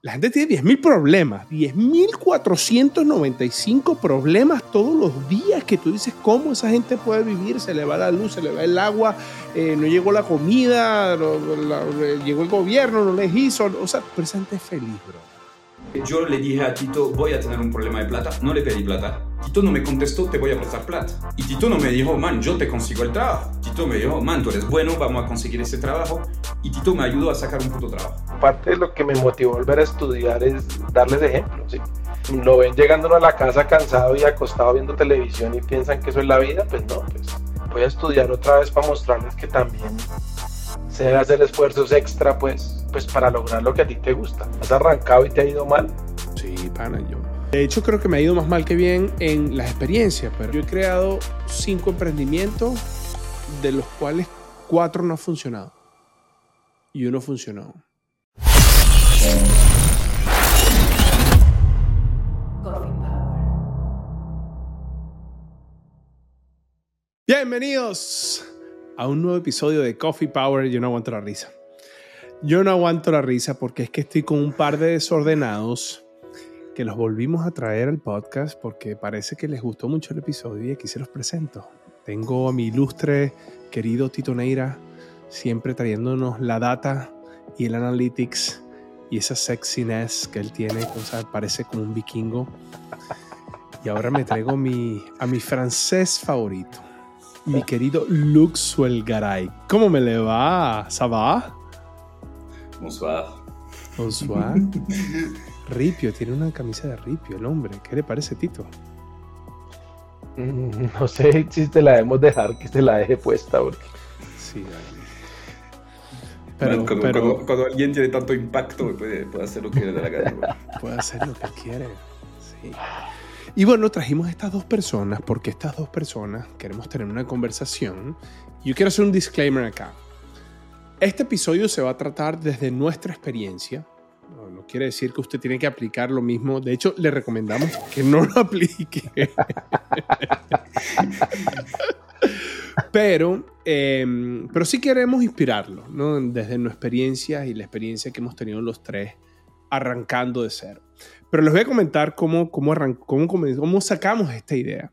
La gente tiene 10.000 problemas, 10.495 problemas todos los días que tú dices cómo esa gente puede vivir, se le va la luz, se le va el agua, eh, no llegó la comida, llegó el gobierno, no les hizo, o sea, pero esa gente es feliz, bro. Yo le dije a Tito, voy a tener un problema de plata, no le pedí plata. Tito no me contestó, te voy a prestar plata. Y Tito no me dijo, man, yo te consigo el trabajo. Tito me dijo, man, tú eres bueno, vamos a conseguir ese trabajo. Y Tito me ayudó a sacar un puto trabajo. Parte de lo que me motivó a volver a estudiar es darles ejemplos, ¿sí? Lo ven llegando a la casa cansado y acostado viendo televisión y piensan que eso es la vida, pues no, pues voy a estudiar otra vez para mostrarles que también se debe hacer esfuerzos extra, pues pues para lograr lo que a ti te gusta. ¿Has arrancado y te ha ido mal? Sí, pana, yo. De hecho, creo que me ha ido más mal que bien en las experiencias, pero yo he creado cinco emprendimientos, de los cuales cuatro no han funcionado. Y uno funcionó. Bienvenidos a un nuevo episodio de Coffee Power. Yo no aguanto la risa. Yo no aguanto la risa porque es que estoy con un par de desordenados que los volvimos a traer al podcast porque parece que les gustó mucho el episodio y aquí se los presento. Tengo a mi ilustre querido Tito Neira siempre trayéndonos la data y el analytics y esa sexiness que él tiene, o sea, parece como un vikingo. Y ahora me traigo mi, a mi francés favorito, mi querido Luke Suelgaray. ¿Cómo me le va? ¿Ça va? Bonsoir. Bonsoir. Ripio, tiene una camisa de Ripio, el hombre. ¿Qué le parece, Tito? Mm, no sé si te la debemos dejar, que se la deje puesta, porque... Sí, dale. Pero, cuando, alguien tiene tanto impacto, puede, puede hacer lo que quiere de la gana. puede hacer lo que quiere. Sí. Y bueno, trajimos estas dos personas porque estas dos personas queremos tener una conversación. Yo quiero hacer un disclaimer acá. Este episodio se va a tratar desde nuestra experiencia. No, quiere decir que usted tiene que aplicar lo mismo. De hecho, le recomendamos que no lo aplique. pero, em, pero sí queremos inspirarlo. Desde nuestra experiencia y la experiencia que hemos tenido los tres arrancando de cero. Pero les voy a comentar cómo, cómo, cómo, cómo sacamos esta idea.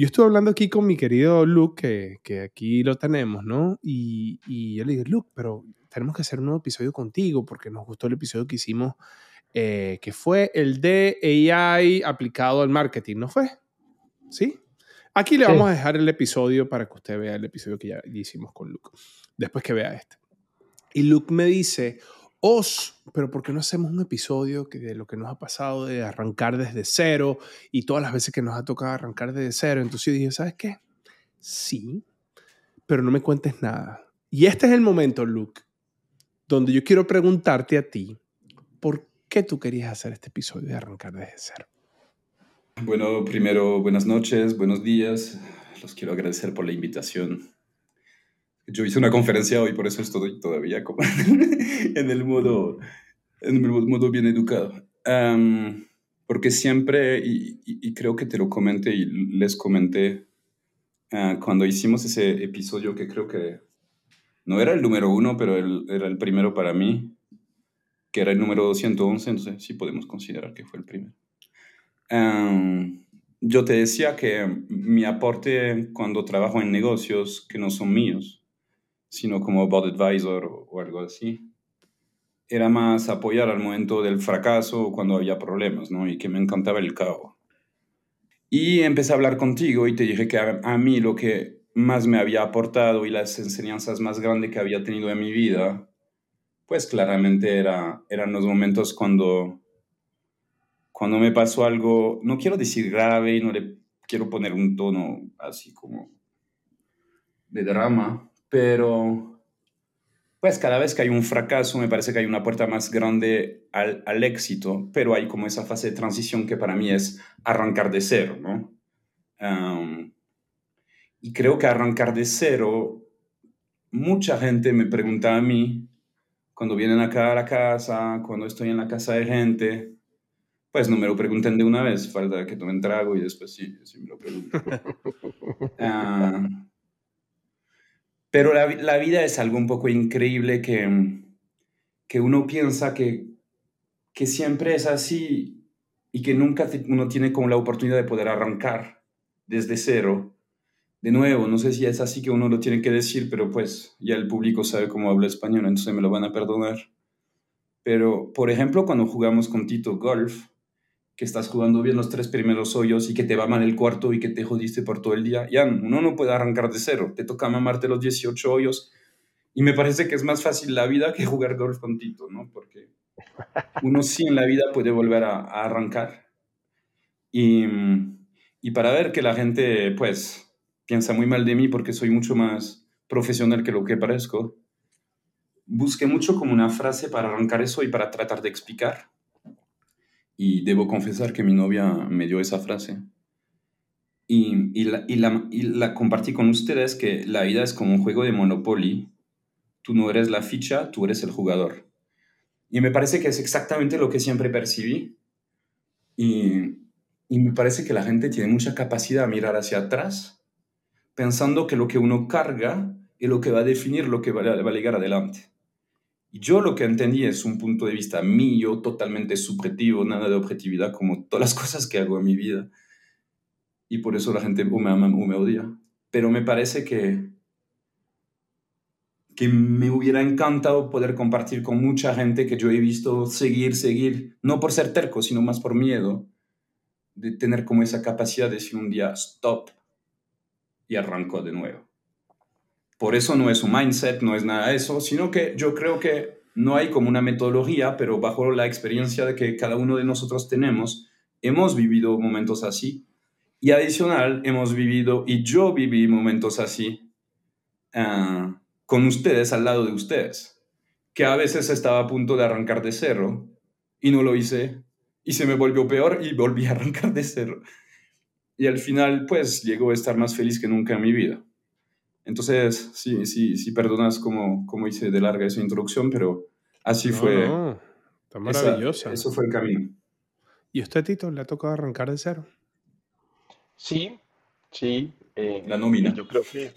Yo estuve hablando aquí con mi querido Luke, que, que aquí lo tenemos, ¿no? Y, y, yo le dije, Luke, pero tenemos que hacer un nuevo episodio contigo porque nos gustó el episodio que hicimos, eh, que fue el de AI aplicado al marketing, ¿no fue? ¿Sí? Aquí le vamos a dejar el episodio para que usted vea el episodio que ya hicimos con Luke, después que vea este. Y Luke me dice, Os, pero ¿por qué no hacemos un episodio que de lo que nos ha pasado de arrancar desde cero y todas las veces que nos ha tocado arrancar desde cero? Entonces yo dije, ¿sabes qué? Sí, pero no me cuentes nada. Y este es el momento, Luke, donde yo quiero preguntarte a ti, ¿por qué tú querías hacer este episodio de arrancar desde cero? Bueno, primero, buenas noches, buenos días. Los quiero agradecer por la invitación yo hice una conferencia hoy, por eso estoy todavía como en el modo, en el modo bien educado. porque siempre, y, creo que te lo comenté y les comenté ah, cuando hicimos ese episodio que creo que no era el número uno, pero era el primero para mí, que era el número 211, entonces sí podemos considerar que fue el primero. yo te decía que mi aporte cuando trabajo en negocios que no son míos, sino como board advisor o, algo así. Era más apoyar al momento del fracaso o cuando había problemas, ¿no? Y que me encantaba el caos. Y empecé a hablar contigo y te dije que a, mí lo que más me había aportado y las enseñanzas más grandes que había tenido en mi vida, pues claramente era, eran los momentos cuando, cuando me pasó algo, no quiero decir grave y no le quiero poner un tono así como de drama, pero pues cada vez que hay un fracaso me parece que hay una puerta más grande al, al, éxito, pero hay como esa fase de transición que para mí es arrancar de cero, ¿no? y creo que arrancar de cero, mucha gente me pregunta a mí, cuando vienen acá a la casa, cuando estoy en la casa de gente, pues no me lo pregunten de una vez, falta que tomen trago y después sí, sí me lo preguntan. Pero la, la, vida es algo un poco increíble que, que uno piensa que que siempre es así y que nunca uno tiene como la oportunidad de poder arrancar desde cero. De nuevo, no sé si es así que uno lo tiene que decir, pero pues ya el público sabe cómo hablo español, entonces me lo van a perdonar. Pero, por ejemplo, cuando jugamos con Tito Golf, que estás jugando bien los tres primeros hoyos y que te va mal el cuarto y que te jodiste por todo el día, ya uno no puede arrancar de cero, te toca mamarte los 18 hoyos y me parece que es más fácil la vida que jugar golf con Tito, ¿no? Porque uno sí en la vida puede volver a, arrancar. Y, y, para ver que la gente, pues, piensa muy mal de mí porque soy mucho más profesional que lo que parezco, busqué mucho como una frase para arrancar eso y para tratar de explicar. Y debo confesar que mi novia me dio esa frase. Y, la, y, la, y la compartí con ustedes que la vida es como un juego de Monopoly. Tú no eres la ficha, tú eres el jugador. Y me parece que es exactamente lo que siempre percibí. Y, y me parece que la gente tiene mucha capacidad a mirar hacia atrás, pensando que lo que uno carga es lo que va a definir lo que va va a llegar adelante. Yo lo que entendí es un punto de vista mío, totalmente subjetivo, nada de objetividad, como todas las cosas que hago en mi vida. Y por eso la gente o me ama o me odia. Pero me parece que, que me hubiera encantado poder compartir con mucha gente que yo he visto seguir, seguir, no por ser terco, sino más por miedo, de tener como esa capacidad de decir un día, stop, y arranco de nuevo. Por eso no es un mindset, no es nada de eso, sino que yo creo que no hay como una metodología, pero bajo la experiencia de que cada uno de nosotros tenemos, hemos vivido momentos así. Y adicional, hemos vivido, y yo viví momentos así, uh, con ustedes al lado de ustedes, que a veces estaba a punto de arrancar de cero y no lo hice, y se me volvió peor y volví a arrancar de cero. Y al final, pues, llegó a estar más feliz que nunca en mi vida. Entonces, sí, sí, sí, perdonas como, como hice de larga esa introducción, pero así fue. No, está maravillosa. eso fue el camino. ¿Y usted, Tito, le ha tocado arrancar de cero? Sí, sí. Eh, La nómina. Yo creo que.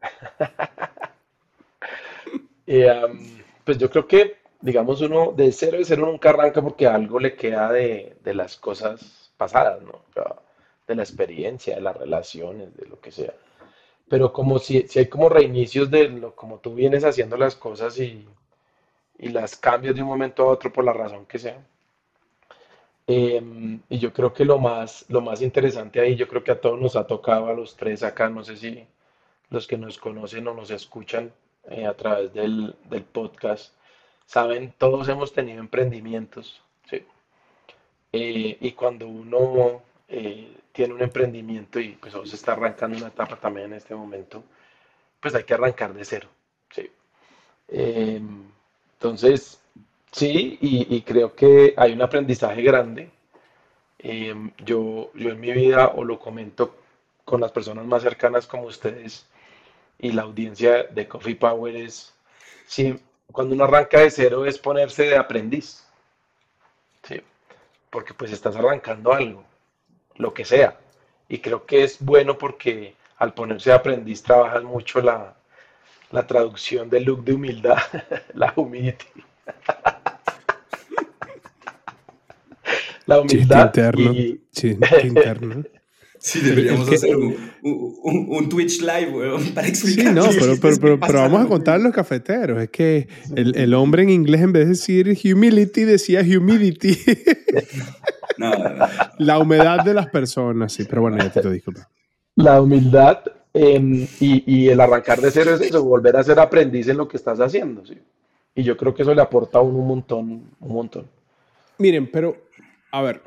eh, um, pues yo creo que, digamos, uno de cero de cero nunca arranca porque algo le queda de, de las cosas pasadas, ¿no? De la experiencia, de las relaciones, de lo que sea pero como si, si hay como reinicios de lo, como tú vienes haciendo las cosas y, y las cambias de un momento a otro por la razón que sea. Em, y yo creo que lo más, lo más interesante ahí, yo creo que a todos nos ha tocado, a los tres acá, no sé si los que nos conocen o nos escuchan eh, a través del, del, podcast, saben, todos hemos tenido emprendimientos, ¿sí? Eh, y cuando uno eh, tiene un emprendimiento y pues se está arrancando una etapa también en este momento, pues hay que arrancar de cero. ¿sí? Eh, entonces, sí, y, creo que hay un aprendizaje grande. Eh, yo, yo en mi vida, o lo comento con las personas más cercanas como ustedes y la audiencia de Coffee Power, es, sí, cuando uno arranca de cero es ponerse de aprendiz. ¿sí? Porque pues estás arrancando algo lo que sea. Y creo que es bueno porque al ponerse aprendiz trabajas mucho la, la traducción del look de humildad, la humility. la humildad. Chiste interno. Y... Chiste interno. Sí, deberíamos hacer un, un, un, Twitch live, weón, para explicar. Sí, no, pero, pero, pero, pero, vamos a contar los cafeteros. Es que el, el, hombre en inglés, en vez de decir humility, decía humidity. No. La humedad de las personas, sí, pero bueno, ya te lo disculpa. La humildad eh, y, y, el arrancar de cero es eso, volver a ser aprendiz en lo que estás haciendo, sí. Y yo creo que eso le aporta a uno un montón, un montón. Miren, pero, a ver,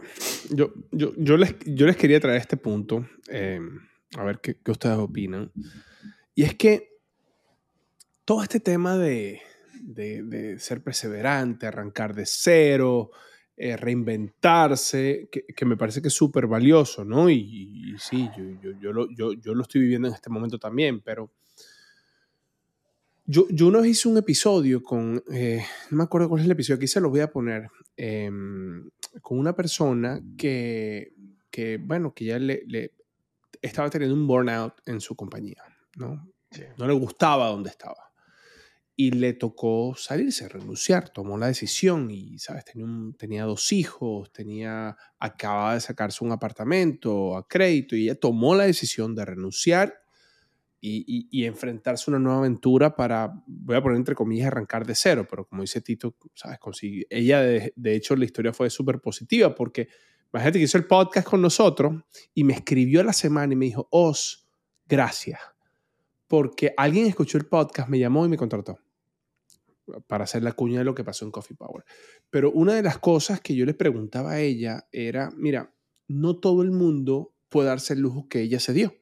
yo, yo, yo, les, yo les quería traer este punto, eh, a ver qué, qué ustedes opinan. Y es que todo este tema de, de, de, ser perseverante, arrancar de cero, eh, reinventarse, que, que, me parece que es súper valioso, ¿no? Y, y, sí, yo, yo, yo, lo, yo, yo, lo estoy viviendo en este momento también, pero yo, yo una vez hice un episodio con, eh, no me acuerdo cuál es el episodio, aquí se lo voy a poner, eh, con una persona que, que bueno, que ya le, le, estaba teniendo un burnout en su compañía, ¿no? Sí. No le gustaba donde estaba. Y le tocó salirse, renunciar, tomó la decisión y, ¿sabes? Tenía, tenía dos hijos, tenía, acababa de sacarse un apartamento a crédito y ella tomó la decisión de renunciar y, y, enfrentarse a una nueva aventura para, voy a poner entre comillas, arrancar de cero, pero como dice Tito, ¿sabes? Consigue, ella, de, de hecho, la historia fue súper positiva porque, imagínate que hizo el podcast con nosotros y me escribió a la semana y me dijo, Os, gracias porque alguien escuchó el podcast, me llamó y me contrató para hacer la cuña de lo que pasó en Coffee Power. Pero una de las cosas que yo le preguntaba a ella era, mira, no todo el mundo puede darse el lujo que ella se dio,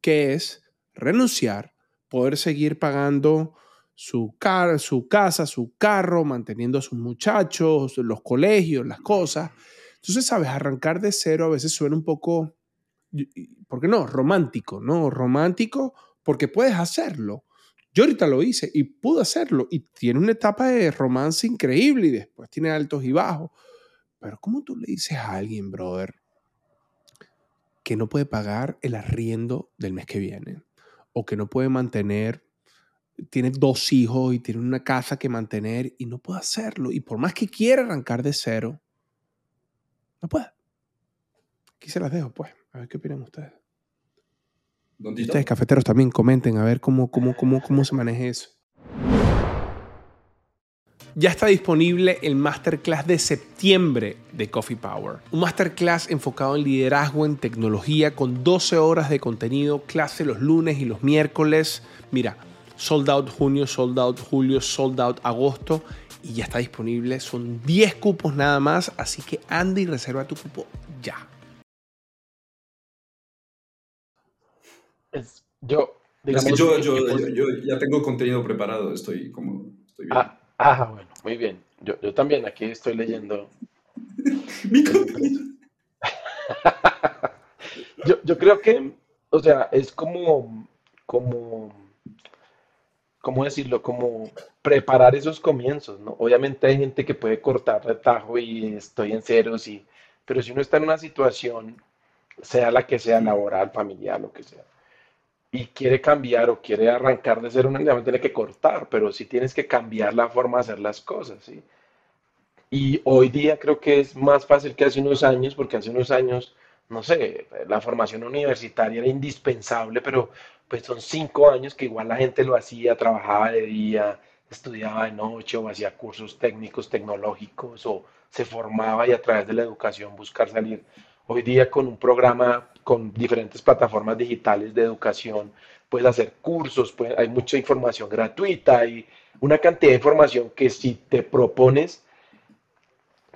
que es renunciar, poder seguir pagando su, car su casa, su carro, manteniendo a sus muchachos, los colegios, las cosas. Entonces, sabes, arrancar de cero a veces suena un poco, ¿por qué no? Romántico, ¿no? Romántico porque puedes hacerlo. Yo ahorita lo hice y pude hacerlo y tiene una etapa de romance increíble y después tiene altos y bajos. Pero ¿cómo tú le dices a alguien, brother, que no puede pagar el arriendo del mes que viene? O que no puede mantener, tiene dos hijos y tiene una casa que mantener y no puede hacerlo. Y por más que quiera arrancar de cero, no puede. Aquí se las dejo, pues. A ver qué opinan ustedes. Ustedes cafeteros también comenten a ver cómo, cómo, cómo, cómo se maneja eso. Ya está disponible el masterclass de septiembre de Coffee Power. Un masterclass enfocado en liderazgo en tecnología con 12 horas de contenido, clase los lunes y los miércoles. Mira, sold out junio, sold out julio, sold out agosto y ya está disponible. Son 10 cupos nada más, así que anda y reserva tu cupo ya. yo, digamos, es que yo, yo, yo, ya tengo contenido preparado, estoy como... Estoy bien. Ah, ah, bueno, muy bien. Yo, yo también aquí estoy leyendo. Mi contenido. yo, yo creo que, o sea, es como, como, ¿cómo decirlo? Como preparar esos comienzos, ¿no? Obviamente hay gente que puede cortar retajo y estoy en ceros, y, pero si uno está en una situación, sea la que sea, laboral, familiar, lo que sea, y quiere cambiar o quiere arrancar de ser un animal, tiene que cortar, pero sí tienes que cambiar la forma de hacer las cosas, ¿sí? Y hoy día creo que es más fácil que hace unos años, porque hace unos años, no sé, la formación universitaria era indispensable, pero pues son cinco años que igual la gente lo hacía, trabajaba de día, estudiaba de noche o hacía cursos técnicos, tecnológicos o se formaba y a través de la educación buscar salir. Hoy día con un programa con diferentes plataformas digitales de educación, puedes hacer cursos, hay mucha información gratuita, hay una cantidad de información que si te propones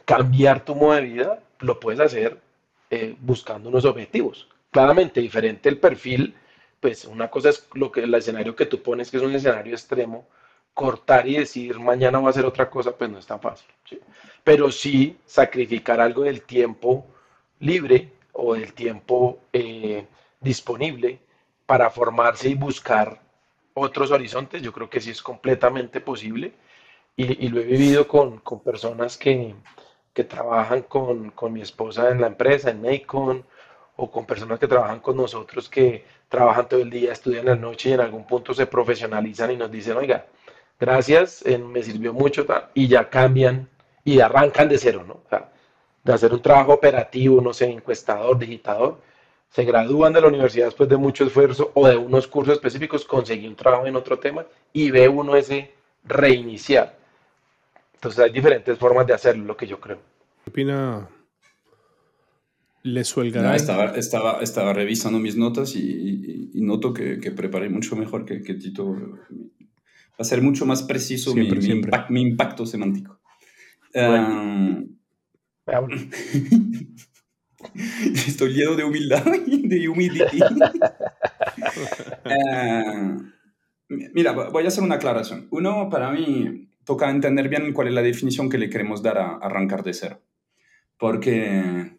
cambiar tu modo de vida, lo puedes hacer eh, buscando unos objetivos. Claramente diferente el perfil, pues una cosa es lo que el escenario que tú pones, que es un escenario extremo, cortar y decir mañana va a hacer otra cosa, pues no es tan fácil. Pero sí sacrificar algo del tiempo libre o del tiempo eh, disponible para formarse y buscar otros horizontes, yo creo que sí es completamente posible y, lo he vivido con, con personas que, que trabajan con, con, mi esposa en la empresa, en Nacon, o con personas que trabajan con nosotros que trabajan todo el día, estudian la noche y en algún punto se profesionalizan y nos dicen, oiga, gracias, me sirvió mucho y ya cambian y arrancan de cero, ¿no? O sea, de hacer un trabajo operativo, no sé, encuestador, digitador, se gradúan de la universidad después de mucho esfuerzo o de unos cursos específicos, conseguí un trabajo en otro tema y ve uno ese reiniciar. Entonces hay diferentes formas de hacerlo, lo que yo creo. ¿Qué opina Le estaba, estaba, estaba, revisando mis notas y, noto que, preparé mucho mejor que, Tito. Va a ser mucho más preciso mi, mi, impacto semántico. Estoy lleno de humildad de humildad. Eh, mira, voy a hacer una aclaración. Uno, para mí, toca entender bien cuál es la definición que le queremos dar a arrancar de cero. Porque,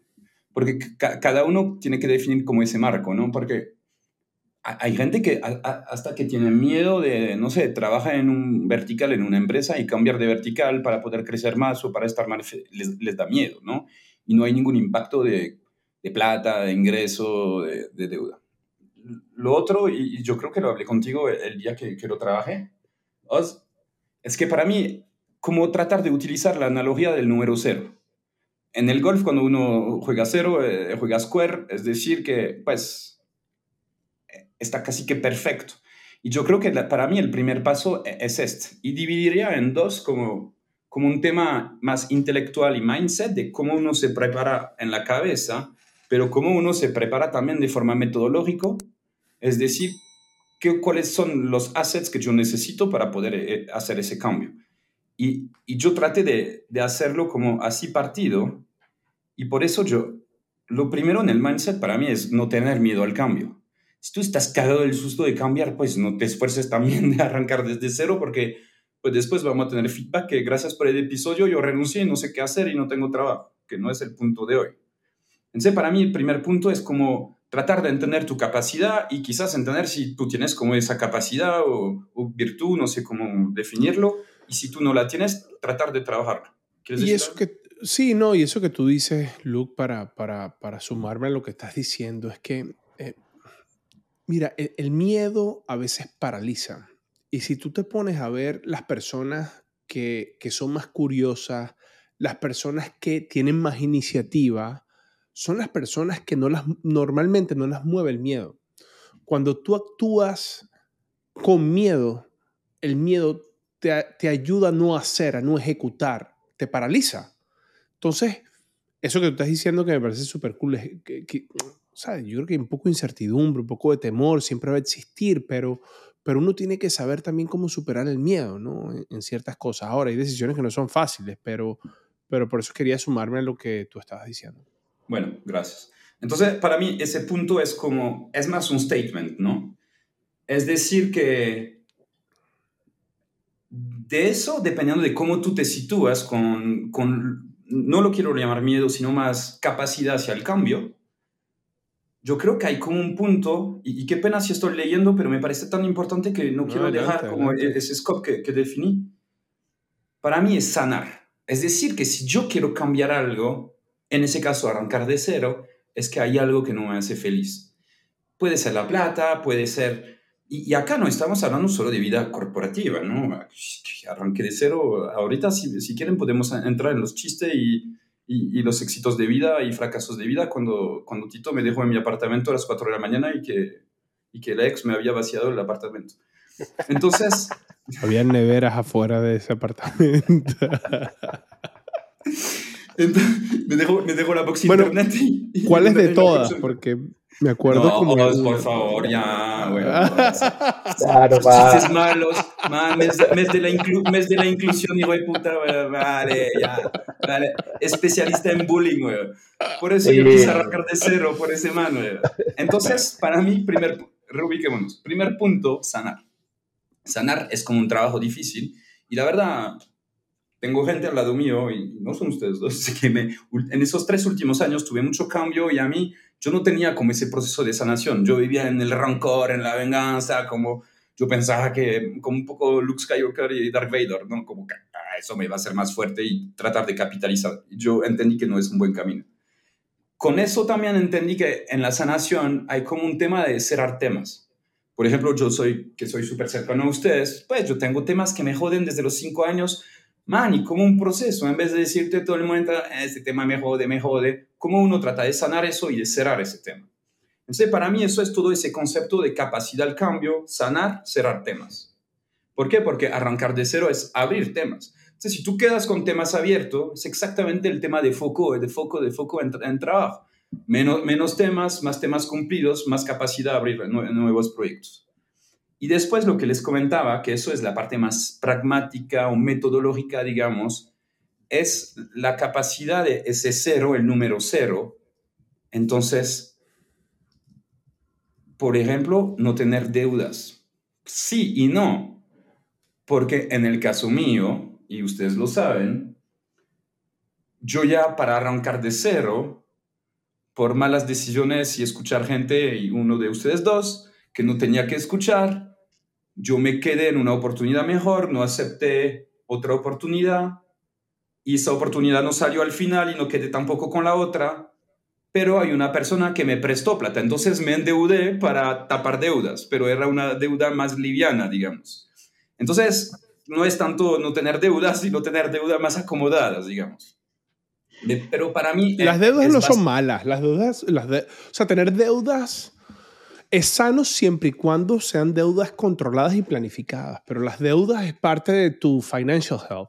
porque cada uno tiene que definir como ese marco, ¿no? Porque hay gente que hasta que tiene miedo de, no sé, trabaja en un vertical en una empresa y cambiar de vertical para poder crecer más o para estar más, les, les da miedo, ¿no? y no hay ningún impacto de, de plata, de ingreso, de, deuda. Lo otro, y, yo creo que lo hablé contigo el, día que, que lo trabajé, es que para mí, como tratar de utilizar la analogía del número cero. En el golf, cuando uno juega cero, eh, juega square, es decir, que pues está casi que perfecto. Y yo creo que para mí el primer paso e, es este. Y dividiría en dos como, como un tema más intelectual y mindset de cómo uno se prepara en la cabeza, pero cómo uno se prepara también de forma metodológica. Es decir, qué, cuáles son los assets que yo necesito para poder eh, hacer ese cambio. Y, y yo traté de, de hacerlo como así partido. Y por eso yo, lo primero en el mindset para mí es no tener miedo al cambio si tú estás cagado del susto de cambiar, pues no te esfuerces también de arrancar desde cero porque pues después vamos a tener feedback que gracias por el episodio yo renuncié y no sé qué hacer y no tengo trabajo, que no es el punto de hoy. Entonces, para mí el primer punto es como tratar de entender tu capacidad y quizás entender si tú tienes como esa capacidad o, virtud, no sé cómo definirlo, y si tú no la tienes, tratar de trabajarla. Y eso que, sí, no, y eso que tú dices, Luke, para, para, para sumarme a lo que estás diciendo, es que eh, Mira, e, el, miedo a veces paraliza. Y si tú te pones a ver las personas que, son más curiosas, las personas que tienen más iniciativa, son las personas que no las, normalmente no las mueve el miedo. Cuando tú actúas con miedo, el miedo te, ayuda a no hacer, a no ejecutar, te paraliza. Entonces, eso que tú estás diciendo que me parece súper cool, es que, yo creo que un poco de incertidumbre, un poco de temor, siempre va a existir, pero, pero uno tiene que saber también cómo superar el miedo, ¿no? En, ciertas cosas. Ahora, hay decisiones que no son fáciles, pero, pero por eso quería sumarme a lo que tú estabas diciendo. Bueno, gracias. Entonces, para mí ese punto es como, es más un statement, ¿no? Es decir, que de eso, dependiendo de cómo tú te sitúas con, con no lo quiero llamar miedo, sino más capacidad hacia el cambio, yo creo que hay como un punto, y, qué pena si estoy leyendo, pero me parece tan importante que no, quiero dejar como ese scope que, que definí. Para mí es sanar. Es decir, que si yo quiero cambiar algo, en ese caso arrancar de cero, es que hay algo que no me hace feliz. Puede ser la plata, puede ser... Y, acá no estamos hablando solo de vida corporativa, ¿no? Arranque de cero. Ahorita, si, si quieren, podemos entrar en los chistes y, y, los éxitos de vida y fracasos de vida cuando, cuando Tito me dejó en mi apartamento a las 4 de la mañana y que, y que la ex me había vaciado el apartamento. Entonces... Había neveras afuera de ese apartamento. me, dejó, me dejó la box bueno, internet. Y, ¿Cuál es de todas? Porque me acuerdo no, como. por favor, ya, güey. claro, Chistes malos. mes, de la mes de la inclusión, hijo de puta, güey. Vale, ya. Vale. Especialista en bullying, güey. Por eso yo quise arrancar de cero por ese man, güey. Entonces, para mí, primer, reubiquémonos. Primer punto, sanar. Sanar es como un trabajo difícil. Y la verdad, tengo gente al lado mío, y no son ustedes dos, que me, en esos tres últimos años tuve mucho cambio y a mí yo no tenía como ese proceso de sanación. Yo vivía en el rancor, en la venganza, como yo pensaba que como un poco Luke Skywalker y Darth Vader, ¿no? Como que ah, eso me iba a hacer más fuerte y tratar de capitalizar. Yo entendí que no es un buen camino. Con eso también entendí que en la sanación hay como un tema de cerrar temas. Por ejemplo, yo soy, que soy súper cercano a ustedes, pues yo tengo temas que me joden desde los cinco años, man, y como un proceso, en vez de decirte todo el momento, ah, este tema me jode, me jode, cómo uno trata de sanar eso y de cerrar ese tema. Entonces, para mí eso es todo ese concepto de capacidad al cambio, sanar, cerrar temas. ¿Por qué? Porque arrancar de cero es abrir temas. Entonces, si tú quedas con temas abiertos, es exactamente el tema de foco, de foco, de foco en, trabajo. Menos, menos temas, más temas cumplidos, más capacidad de abrir nuevos proyectos. Y después lo que les comentaba, que eso es la parte más pragmática o metodológica, digamos, es la capacidad de ese cero, el número cero. Entonces, por ejemplo, no tener deudas. Sí y no, porque en el caso mío, y ustedes lo saben, yo ya para arrancar de cero, por malas decisiones y escuchar gente, y uno de ustedes dos, que no tenía que escuchar, yo me quedé en una oportunidad mejor, no acepté otra oportunidad y esa oportunidad no salió al final y no quedé tampoco con la otra, pero hay una persona que me prestó plata, entonces me endeudé para tapar deudas, pero era una deuda más liviana, digamos. Entonces, no es tanto no tener deudas, sino tener deudas más acomodadas, digamos. pero para mí... Las deudas no son malas, las deudas, las o sea, tener deudas es sano siempre y cuando sean deudas controladas y planificadas, pero las deudas es parte de tu financial health.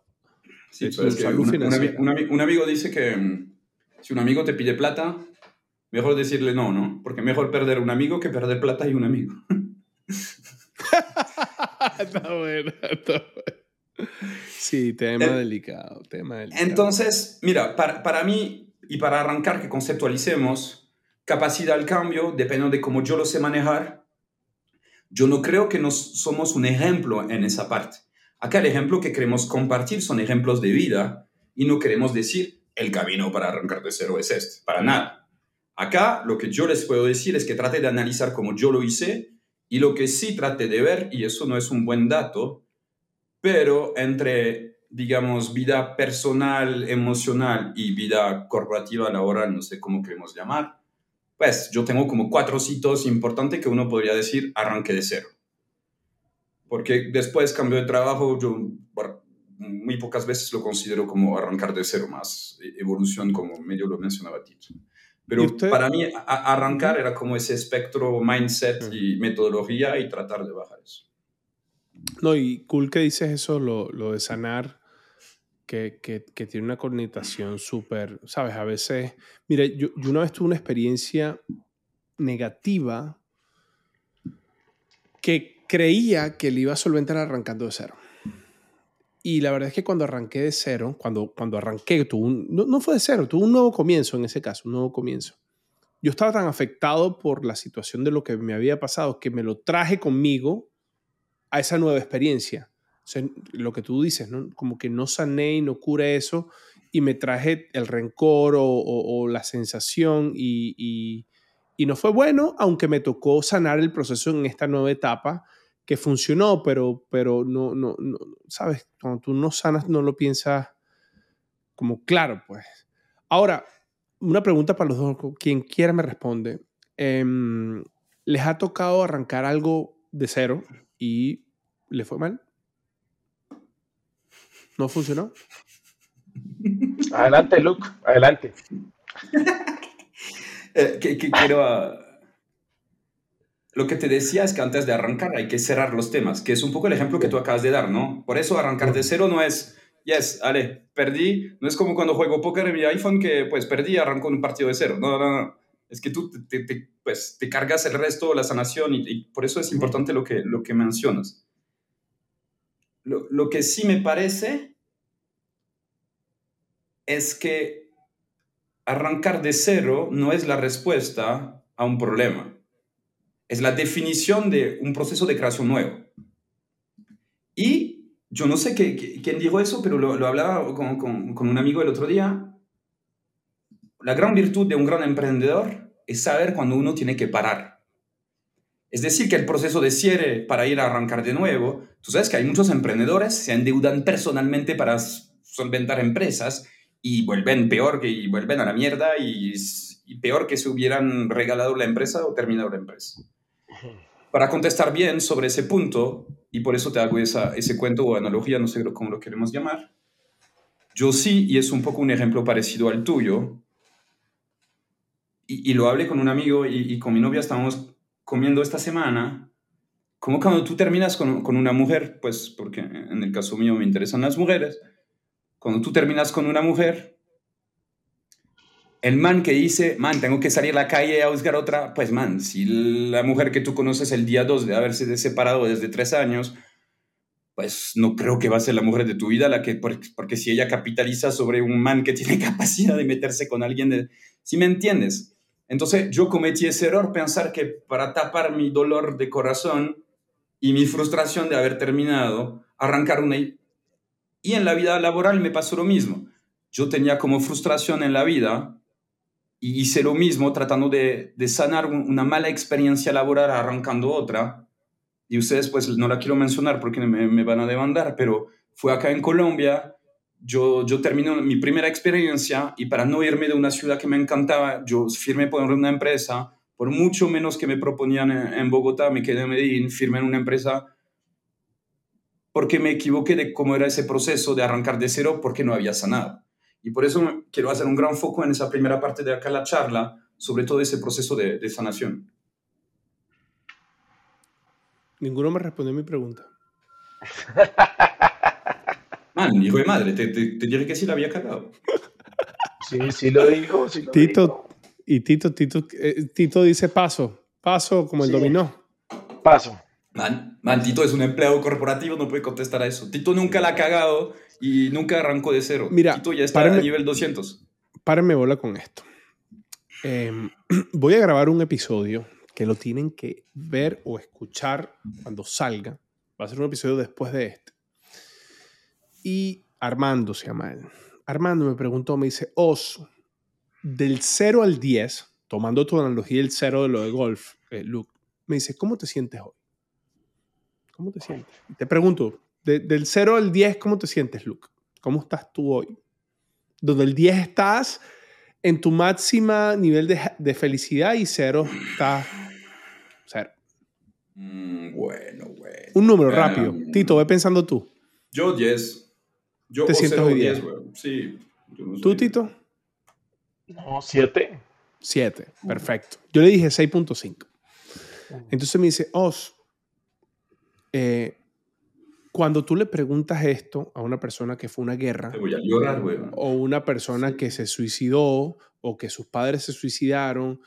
Sí, pero es que un, amigo dice que mm, si un amigo te pide plata, mejor decirle no, ¿no? Porque mejor perder un amigo que perder plata y un amigo. está bueno, está bueno. Sí, tema delicado, tema delicado. Entonces, mira, para, para mí y para arrancar que conceptualicemos, capacidad al cambio, depende de cómo yo lo sé manejar, yo no creo que nos somos un ejemplo en esa parte. Acá el ejemplo que queremos compartir son ejemplos de vida y no queremos decir el camino para arrancar de cero es este, para nada. Acá lo que yo les puedo decir es que trate de analizar como yo lo hice y lo que sí trate de ver, y eso no es un buen dato, pero entre, digamos, vida personal, emocional y vida corporativa, laboral, no sé cómo queremos llamar, pues yo tengo como cuatro hitos importantes que uno podría decir arranque de cero porque después cambio de trabajo, yo muy pocas veces lo considero como arrancar de cero más, e, evolución como medio lo mencionaba Tito. Pero para mí arrancar era como ese espectro mindset y metodología y tratar de bajar eso. No, y cool que dices eso, lo, lo de sanar, que, que, tiene una connotación súper, ¿sabes? A veces, mire, yo, yo una vez tuve una experiencia negativa que creía que le iba a solventar arrancando de cero. Y la verdad es que cuando arranqué de cero, cuando, cuando arranqué, tuvo un, no, fue de cero, tuvo un nuevo comienzo en ese caso, un nuevo comienzo. Yo estaba tan afectado por la situación de lo que me había pasado que me lo traje conmigo a esa nueva experiencia. Lo que tú dices, como que no sané y no curé eso y me traje el rencor o, la sensación y, no fue bueno, aunque me tocó sanar el proceso en esta nueva etapa que funcionó, pero, pero no, no, ¿sabes? Cuando tú no sanas, no lo piensas como claro, pues. Ahora, una pregunta para los dos, quien quiera me responde. Em, ¿Les ha tocado arrancar algo de cero y le fue mal? ¿No funcionó? Adelante, Luke, adelante. eh, que, quiero lo que te decía es que antes de arrancar hay que cerrar los temas, que es un poco el ejemplo que tú acabas de dar, ¿no? Por eso arrancar de cero no es, yes, ale, perdí, no es como cuando juego póker en mi iPhone que pues perdí y arranco un partido de cero, no, no, no, es que tú te, pues, te cargas el resto, la sanación y, por eso es importante lo que, lo que mencionas. Lo, lo que sí me parece es que arrancar de cero no es la respuesta a un problema es la definición de un proceso de creación nuevo. Y yo no sé qué, quién dijo eso, pero lo, hablaba con, con, un amigo el otro día. La gran virtud de un gran emprendedor es saber cuando uno tiene que parar. Es decir, que el proceso de cierre para ir a arrancar de nuevo, tú sabes que hay muchos emprendedores se endeudan personalmente para solventar empresas y vuelven peor que y vuelven a la mierda y, y peor que si hubieran regalado la empresa o terminado la empresa. Para contestar bien sobre ese punto, y por eso te hago esa, ese cuento o analogía, no sé cómo lo queremos llamar, yo sí, y es un poco un ejemplo parecido al tuyo, y, lo hablé con un amigo y, con mi novia estábamos comiendo esta semana, como cuando tú terminas con, con una mujer, pues porque en el caso mío me interesan las mujeres, cuando tú terminas con una mujer, el man que dice, man, tengo que salir a la calle a buscar otra, pues man, si la mujer que tú conoces el día 2 de haberse separado desde tres años, pues no creo que va a ser la mujer de tu vida la que, porque, si ella capitaliza sobre un man que tiene capacidad de meterse con alguien, de, si me entiendes. Entonces yo cometí ese error, pensar que para tapar mi dolor de corazón y mi frustración de haber terminado, arrancar una... Y en la vida laboral me pasó lo mismo. Yo tenía como frustración en la vida y hice lo mismo tratando de, de sanar una mala experiencia laboral arrancando otra. Y ustedes pues no la quiero mencionar porque me, me van a demandar, pero fue acá en Colombia, yo, yo terminé mi primera experiencia y para no irme de una ciudad que me encantaba, yo firmé por una empresa, por mucho menos que me proponían en, Bogotá, me quedé en Medellín, firmé en una empresa porque me equivoqué de cómo era ese proceso de arrancar de cero porque no había sanado. Y por eso quiero hacer un gran foco en esa primera parte de acá la charla, sobre todo ese proceso de, de sanación. Ninguno me respondió mi pregunta. Man, hijo de madre, te, te, te dije que sí la había cagado. Sí, sí lo dijo. Sí lo Tito, dijo. y Tito, Tito, eh, Tito dice paso, paso como el Sí. dominó. Paso. Man, man, Tito es un empleado corporativo, no puede contestar a eso. Tito nunca la ha cagado y nunca arrancó de cero. Mira, Tito ya está a nivel 200. Párenme bola con esto. Em, voy a grabar un episodio que lo tienen que ver o escuchar cuando salga. Va a ser un episodio después de este. Y Armando se llama él. Armando me preguntó, me dice, Os, del 0 al 10, tomando tu analogía del 0 de lo de golf, eh, Luke, me dice, ¿cómo te sientes hoy? ¿Cómo te sientes? Te pregunto, de- del 0 al 10, ¿cómo te sientes, Luke? ¿Cómo estás tú hoy? Donde el 10 estás en tu máxima nivel de, de felicidad y 0 estás cero. Mm, bueno, bueno. Un número rápido. Tito, ve pensando tú. Yo 10. Yo ¿Te o sientes hoy o 10? 10, weón. Sí. no ¿Tú, Tito? No, siete. 7. Perfecto. Yo le dije 6.5. Entonces me dice, Os, eh, cuando tú le preguntas esto a una persona que fue una guerra, Te voy a llorar, weón. o una persona que se suicidó o que sus padres se suicidaron,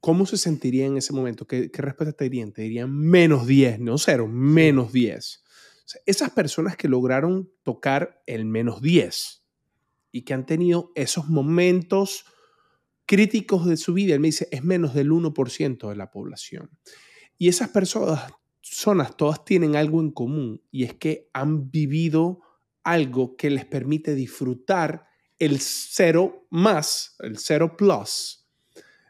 ¿cómo se sentiría en ese momento? ¿Qué, qué respuesta te dirían? Te dirían menos 10, no cero, menos 10. O sea, esas personas que lograron tocar el menos 10 y que han tenido esos momentos críticos de su vida, él me dice, es menos del 1% de la población. Y esas personas, personas todas tienen algo en común y es que han vivido algo que les permite disfrutar el cero más, el cero plus,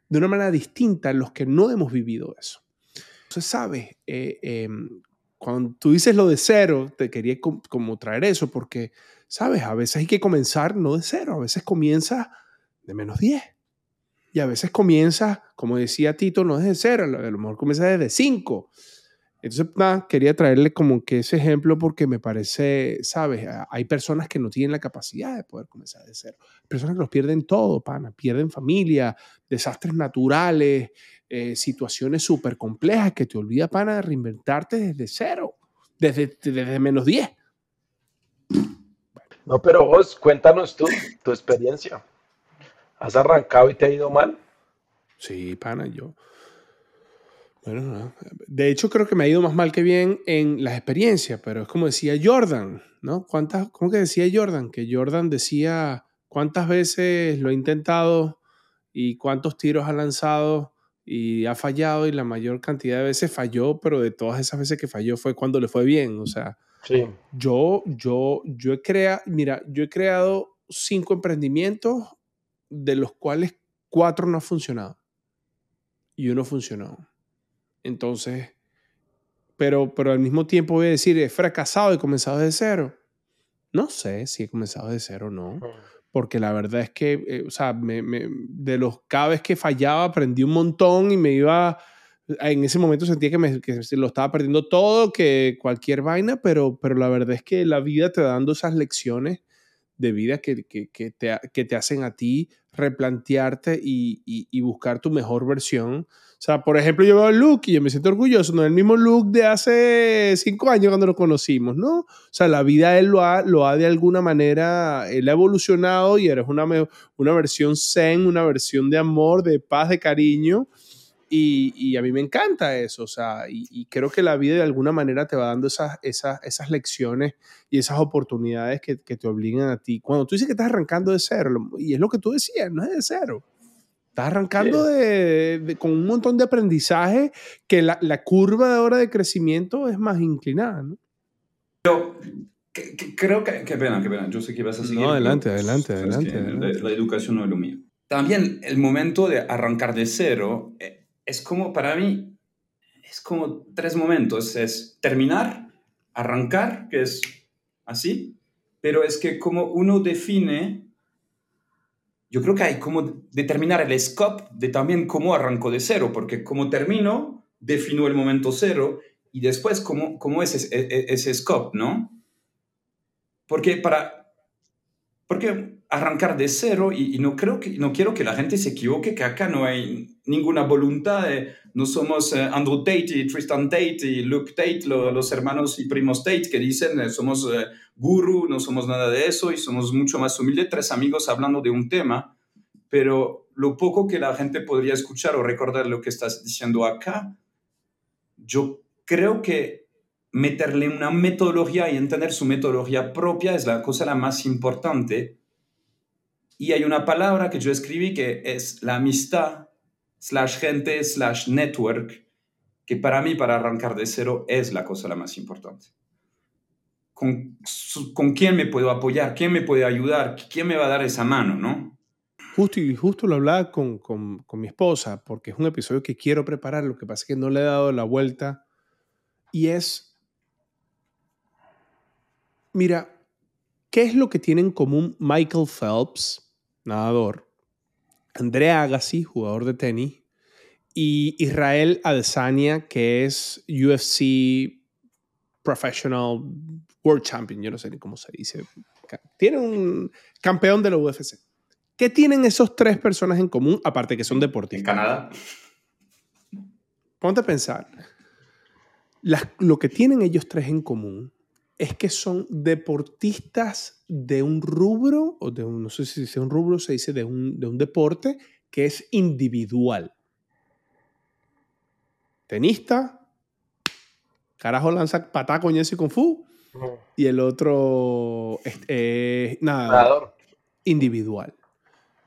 de una manera distinta a los que no hemos vivido eso. Entonces, sabes, Eh, eh, cuando tú dices lo de cero, te quería com- como traer eso, porque, sabes, a veces hay que comenzar no de cero, a veces comienza de menos 10. Y a veces comienza, como decía Tito, no desde cero, a lo mejor comienza desde 5. Entonces, nada, quería traerle como que ese ejemplo porque me parece, ¿sabes? A- Hay personas que no tienen la capacidad de poder comenzar de cero. Personas que los pierden todo, pana. Pierden familia, desastres naturales, eh, situaciones súper complejas que te olvida, pana, de reinventarte desde cero, desde, desde menos 10. No, pero vos, cuéntanos tú, tu experiencia. ¿Has arrancado y te ha ido mal? Sí, pana, yo. Bueno, no. de hecho creo que me ha ido más mal que bien en las experiencias, pero es como decía Jordan, ¿no? ¿Cuántas, ¿Cómo que decía Jordan? Que Jordan decía cuántas veces lo ha intentado y cuántos tiros ha lanzado y ha fallado y la mayor cantidad de veces falló, pero de todas esas veces que falló fue cuando le fue bien, o sea, Sí. yo, yo, yo he creado, mira, yo he creado cinco emprendimientos, de los cuales cuatro no han funcionado y uno funcionó. Entonces, pero, pero al mismo tiempo voy a decir, he fracasado, he comenzado de cero. No sé si he comenzado de cero o no, porque la verdad es que, eh, o sea, me- me- de los cada vez que fallaba aprendí un montón y me iba, en ese momento sentía que, me, que lo estaba perdiendo todo, que cualquier vaina, pero, pero la verdad es que la vida te va dando esas lecciones de vida que, que, que te, que te hacen a ti replantearte y, buscar tu mejor versión. O sea, por ejemplo, yo veo a Luke y yo me siento orgulloso, no es el mismo Luke de hace cinco años cuando nos conocimos, ¿no? O sea, la vida él lo ha, lo ha de alguna manera, él ha evolucionado y eres una, una versión zen, una versión de amor, de paz, de cariño. Y, y a mí me encanta eso, o sea, y, y creo que la vida de alguna manera te va dando esas, esas, esas lecciones y esas oportunidades que, que te obligan a ti. Cuando tú dices que estás arrancando de cero, y es lo que tú decías, no es de cero. Estás arrancando de, de- con un montón de aprendizaje que la, la curva de hora de crecimiento es más inclinada, ¿no? Que- que- creo que... Qué pena, qué pena. Yo sé que vas a seguir. No, adelante, pero, adelante, adelante, adelante. La, la educación no es lo mío. También el momento de arrancar de cero eh, es como, para mí, es como tres momentos. Es terminar, arrancar, que es así, pero es que como uno define, yo creo que hay como determinar el scope de también cómo arranco de cero, porque como termino, defino el momento cero y después cómo, cómo es ese, e- ese scope, ¿no? porque para, porque arrancar de cero y, no creo que, no quiero que la gente se equivoque, que acá no hay ninguna voluntad no somos eh, Andrew Tate y Tristan Tate y Luke Tate, los hermanos y primos Tate que dicen eh, somos eh, guru, no somos nada de eso y somos mucho más humildes, tres amigos hablando de un tema, pero lo poco que la gente podría escuchar o recordar lo que estás diciendo acá, yo creo que meterle una metodología y entender su metodología propia es la cosa la más importante. Y hay una palabra que yo escribí que es la amistad, slash gente, slash network, que para mí, para arrancar de cero, es la cosa la más importante. ¿Con, con quién me puedo apoyar? ¿Quién me puede ayudar? ¿Quién me va a dar esa mano? ¿no? Justo, y justo lo hablaba con, con, con mi esposa, porque es un episodio que quiero preparar, lo que pasa es que no le he dado la vuelta, y es Mira, ¿qué es lo que tienen en común Michael Phelps, nadador, Andrea Agassi, jugador de tenis, y Israel Adesanya, que es UFC Professional World Champion, yo no sé ni cómo se dice. Tiene un campeón de la UFC. ¿Qué tienen esos tres personas en común, aparte que son deportistas? En Canadá. Ponte a pensar. lo que tienen ellos tres en común es que son deportistas de un rubro, o de un, no sé si dice un rubro, se dice de un, de un deporte que es individual. Tenista, carajo lanza patá, coñez y kung fu, y el otro es nada, individual.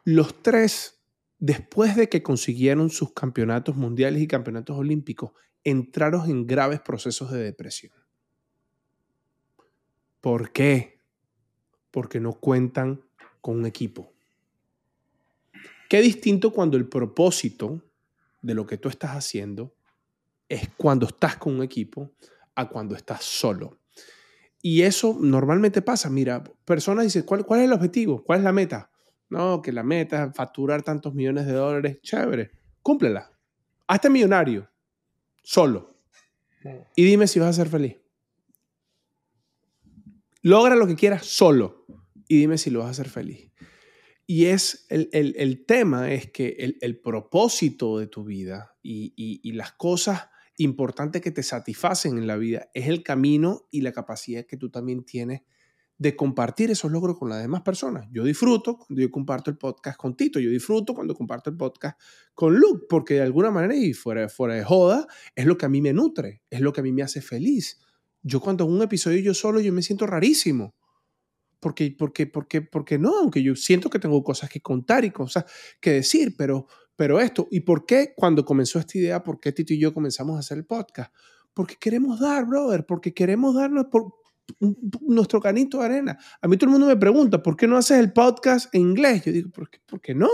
Los tres, después de que consiguieron sus campeonatos mundiales y campeonatos olímpicos, entraron en graves procesos de depresión. ¿Por qué? Porque no cuentan con un equipo. Qué distinto cuando el propósito de lo que tú estás haciendo es cuando estás con un equipo a cuando estás solo. Y eso normalmente pasa. Mira, personas dicen, ¿cuál, ¿cuál es el objetivo? ¿Cuál es la meta? No, que la meta es facturar tantos millones de dólares. Chévere, cúmplela. Hazte millonario, solo. Y dime si vas a ser feliz. Logra lo que quieras solo y dime si lo vas a hacer feliz. Y es el, tema es que el, propósito de tu vida y, las cosas importantes que te satisfacen en la vida es el camino y la capacidad que tú también tienes de compartir esos logros con las demás personas. Yo disfruto cuando yo comparto el podcast con Tito, yo disfruto cuando comparto el podcast con Luke, porque de alguna manera y fuera, fuera de joda, es lo que a mí me nutre, es lo que a mí me hace feliz. Yo cuando en un episodio yo solo, yo me siento rarísimo. Porque, porque, porque, porque no, aunque yo siento que tengo cosas que contar y cosas que decir, pero, pero esto, ¿y por qué cuando comenzó esta idea, por qué Tito y yo comenzamos a hacer el podcast? Porque queremos dar, brother, porque queremos darnos por nuestro canito de arena. A mí todo el mundo me pregunta, ¿por qué no haces el podcast en inglés? Yo digo, ¿por qué, ¿por no?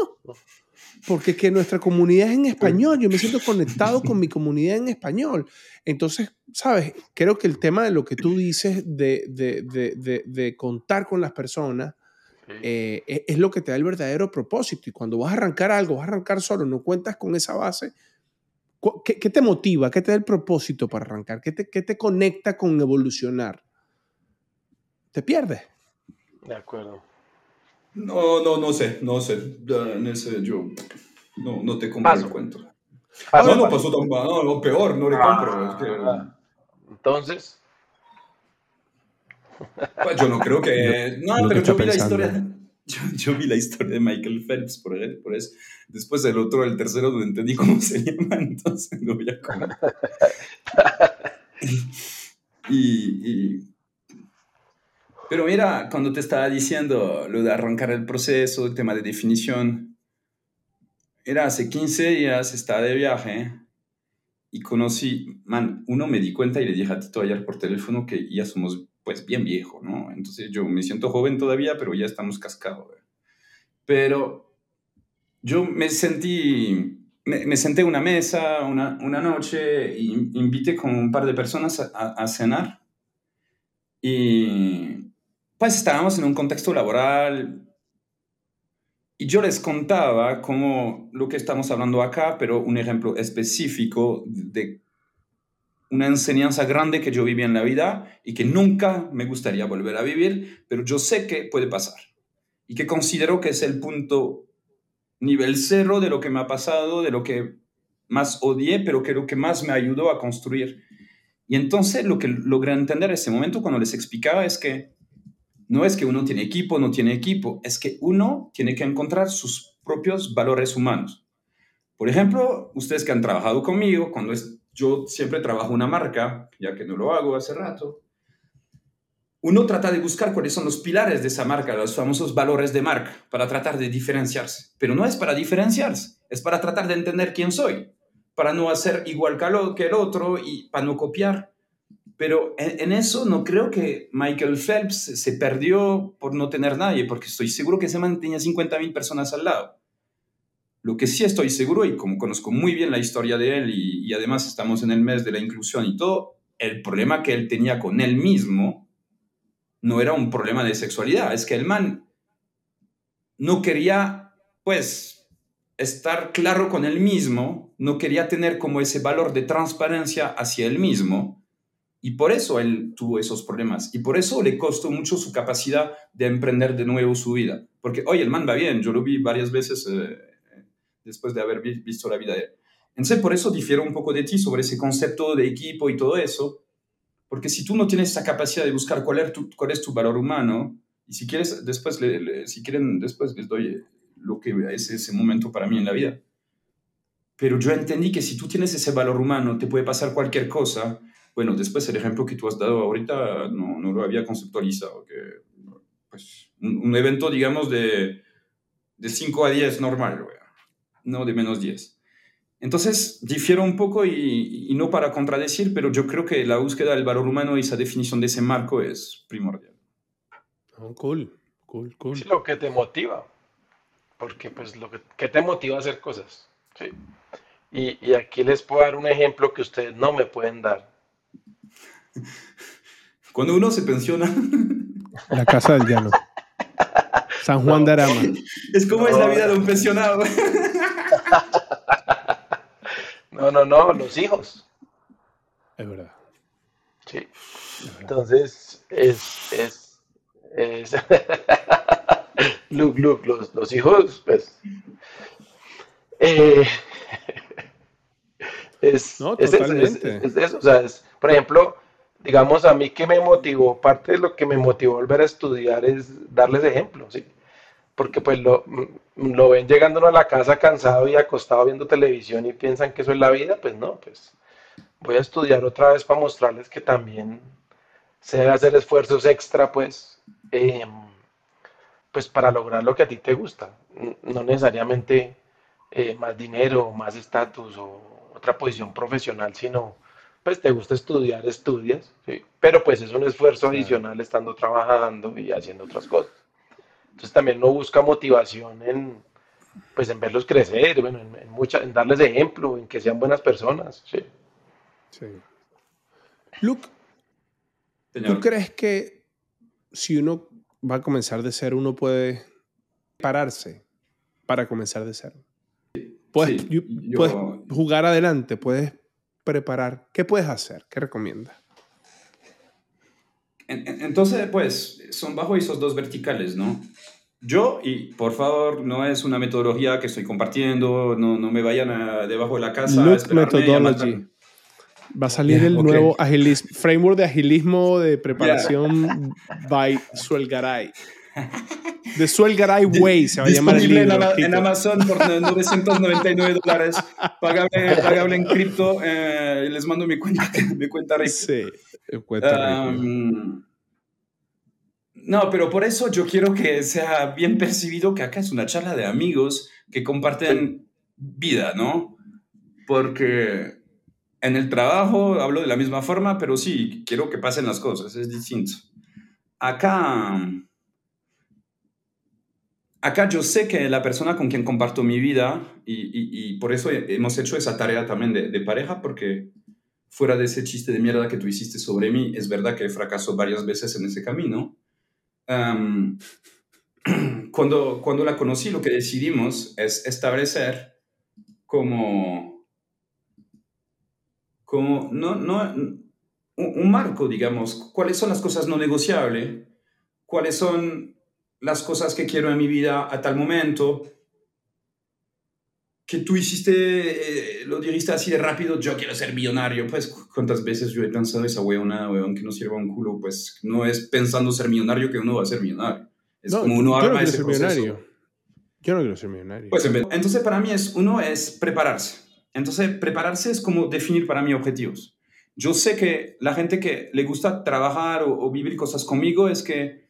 Porque que nuestra comunidad es en español, yo me siento conectado con mi comunidad en español. Entonces, sabes, creo que el tema de lo que tú dices de, de, de, de contar con las personas eh, es, lo que te da el verdadero propósito. Y cuando vas a arrancar algo, vas a arrancar solo, no cuentas con esa base, ¿qué, qué te motiva? ¿Qué te da el propósito para arrancar? ¿Qué te, qué te conecta con evolucionar? Te pierdes. De acuerdo. No, no, no sé, no sé. En ese yo no, no te compro el cuento. no, no pasó tan mal, no, lo peor, no le compro. Ah, entonces. Pues yo no creo que. No, pero yo vi la historia. Yo, vi la historia de Michael Phelps, por, por eso. Después el otro, el tercero, no entendí cómo se llama, entonces no voy a comer. y, y pero mira, cuando te estaba diciendo lo de arrancar el proceso, el tema de definición, era hace 15 días, estaba de viaje y conocí, man, uno me di cuenta y le dije a Tito ayer por teléfono que ya somos pues bien viejo, ¿no? Entonces yo me siento joven todavía, pero ya estamos cascados. Pero yo me sentí, me, senté en una mesa una, una noche y invité con un par de personas a, a cenar y pues estábamos en un contexto laboral y yo les contaba como lo que estamos hablando acá, pero un ejemplo específico de una enseñanza grande que yo viví en la vida y que nunca me gustaría volver a vivir, pero yo sé que puede pasar y que considero que es el punto nivel cero de lo que me ha pasado, de lo que más odié, pero que lo que más me ayudó a construir. Y entonces lo que logré entender en ese momento cuando les explicaba es que no es que uno tiene equipo, no tiene equipo, es que uno tiene que encontrar sus propios valores humanos. Por ejemplo, ustedes que han trabajado conmigo, cuando yo siempre trabajo una marca, ya que no lo hago hace rato, uno trata de buscar cuáles son los pilares de esa marca, los famosos valores de marca, para tratar de diferenciarse. Pero no es para diferenciarse, es para tratar de entender quién soy, para no hacer igual que el otro y para no copiar. Pero en, eso no creo que Michael Phelps se perdió por no tener nadie, porque estoy seguro que ese man tenía 50.000 personas al lado. Lo que sí estoy seguro, y como conozco muy bien la historia de él, y, y además estamos en el mes de la inclusión y todo, el problema que él tenía con él mismo no era un problema de sexualidad, es que el man no quería, pues, estar claro con él mismo, no quería tener como ese valor de transparencia hacia él mismo, y por eso él tuvo esos problemas, y por eso le costó mucho su capacidad de emprender de nuevo su vida, porque, oye, el man va bien, yo lo vi varias veces. Eh, después de haber visto la vida de él. Entonces, por eso difiero un poco de ti sobre ese concepto de equipo y todo eso, porque si tú no tienes esa capacidad de buscar cuál es tu, cuál es tu valor humano, y si quieres, después, si quieren, después les doy lo que es ese momento para mí en la vida. Pero yo entendí que si tú tienes ese valor humano, te puede pasar cualquier cosa. Bueno, después el ejemplo que tú has dado ahorita no, no lo había conceptualizado. Que, pues, un, evento, digamos, de, de 5 a 10 normal, no de menos 10. Entonces, difiero un poco y, no para contradecir, pero yo creo que la búsqueda del valor humano y esa definición de ese marco es primordial. Oh, cool, cool, cool. lo que te motiva, porque pues lo que, te motiva a hacer cosas. ¿sí? Y, y aquí les puedo dar un ejemplo que ustedes no me pueden dar. Cuando uno se pensiona... La casa del llano. San Juan de Arama. Es como es la vida de un pensionado. No, no, no, los hijos. Es verdad. Sí. Entonces, es, es, es look, look, los, los hijos, pues, eh, es, no, totalmente. Es, eso, o sea, es, por ejemplo, digamos, a mí que me motivó, parte de lo que me motivó volver a estudiar es darles ejemplos, ¿sí? porque pues lo, lo ven llegando a la casa cansado y acostado viendo televisión y piensan que eso es la vida, pues no, pues voy a estudiar otra vez para mostrarles que también se debe hacer esfuerzos extra, pues, em, pues para lograr lo que a ti te gusta, no necesariamente eh, más dinero, más estatus o otra posición profesional, sino pues te gusta estudiar, estudias, pero pues es un esfuerzo adicional estando trabajando y haciendo otras cosas. Entonces también no busca motivación en, pues en verlos crecer, bueno, en, en darles ejemplo, en que sean buenas personas. Sí. sí. Luke, ¿tú crees que si uno va a comenzar de cero, uno puede pararse para comenzar de cero? Puedes, puedes jugar adelante, puedes preparar. ¿Qué puedes hacer? ¿Qué recomiendas? Entonces, pues, son bajo esos dos verticales, ¿no? Yo, y por favor, no es una metodología que estoy compartiendo, no, no me vayan a, debajo de la casa. Look Methodology. Va a salir el nuevo agilismo, framework de agilismo de preparación by Suelgaray. The Suelgaray Way se va a llamar el libro. En, en, Amazon por 999 dólares. Pagable, pagable en cripto. Eh, les mando mi cuenta, mi cuenta RIP. Sí, cuenta um, no, pero por eso yo quiero que sea bien percibido que acá es una charla de amigos que comparten vida, ¿no? Porque en el trabajo hablo de la misma forma, pero sí, quiero que pasen las cosas, es distinto. Acá, acá yo sé que la persona con quien comparto mi vida, y, por eso hemos hecho esa tarea también de, pareja, porque fuera de ese chiste de mierda que tú hiciste sobre mí, es verdad que fracasó varias veces en ese camino. Cuando, cuando la conocí, lo que decidimos es establecer como, como no, no, un, marco, digamos, cuáles son las cosas no negociables, cuáles son las cosas que quiero en mi vida a tal momento, que tú hiciste, eh, lo dijiste así de rápido, yo quiero ser millonario, pues cuántas veces yo he pensado esa weona, weón, que no sirva un culo, pues no es pensando ser millonario que uno va a ser millonario. Es como uno arma ese proceso. Millonario. Yo no quiero ser millonario. Pues entonces para mí es, uno es prepararse. Entonces prepararse es como definir para mí objetivos. Yo sé que la gente que le gusta trabajar o, o vivir cosas conmigo es que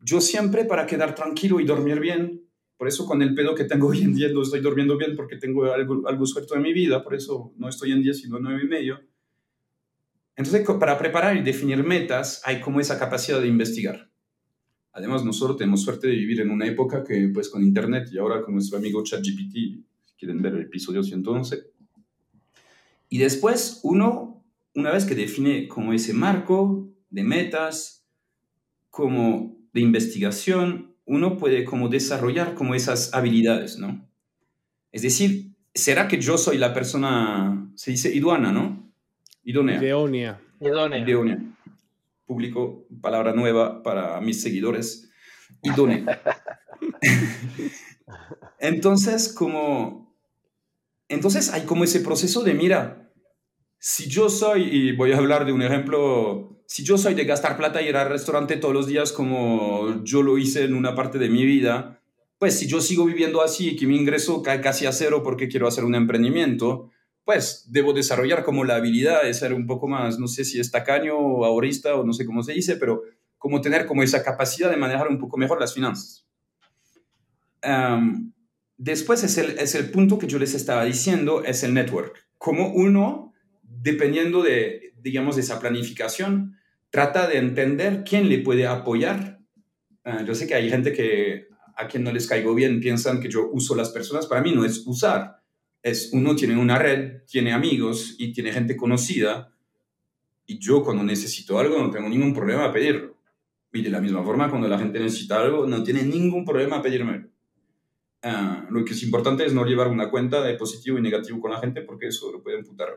yo siempre para quedar tranquilo y dormir bien, por eso con el pedo que tengo hoy en día no estoy durmiendo bien porque tengo algo, algo suelto en mi vida, por eso no estoy en 10 sino en 9 y medio. Entonces, para preparar y definir metas, hay como esa capacidad de investigar. Además, nosotros tenemos suerte de vivir en una época que, pues, con Internet y ahora con nuestro amigo ChatGPT, si quieren ver el episodio 111. Y después, uno, una vez que define como ese marco de metas, como de investigación, uno puede como desarrollar como esas habilidades, ¿no? Es decir, ¿será que yo soy la persona, se dice iduana, ¿no? Idónea. Idónea. Idónea. Público, palabra nueva para mis seguidores. Idónea. entonces, como... Entonces hay como ese proceso de, mira, si yo soy, y voy a hablar de un ejemplo si yo soy de gastar plata y ir al restaurante todos los días como yo lo hice en una parte de mi vida, pues si yo sigo viviendo así y que mi ingreso cae casi a cero porque quiero hacer un emprendimiento, pues debo desarrollar como la habilidad de ser un poco más, no sé si es tacaño o ahorrista o no sé cómo se dice, pero como tener como esa capacidad de manejar un poco mejor las finanzas. después es el, es el punto que yo les estaba diciendo, es el network. Como uno, dependiendo de, digamos, de esa planificación, trata de entender quién le puede apoyar. Ah, yo sé que hay gente que a quien no les caigo bien piensan que yo uso las personas. Para mí no es usar. Es uno tiene una red, tiene amigos y tiene gente conocida. Y yo cuando necesito algo no tengo ningún problema a pedirlo. Y de la misma forma, cuando la gente necesita algo, no tiene ningún problema a pedirme. Ah, lo que es importante es no llevar una cuenta de positivo y negativo con la gente porque eso lo puede imputar.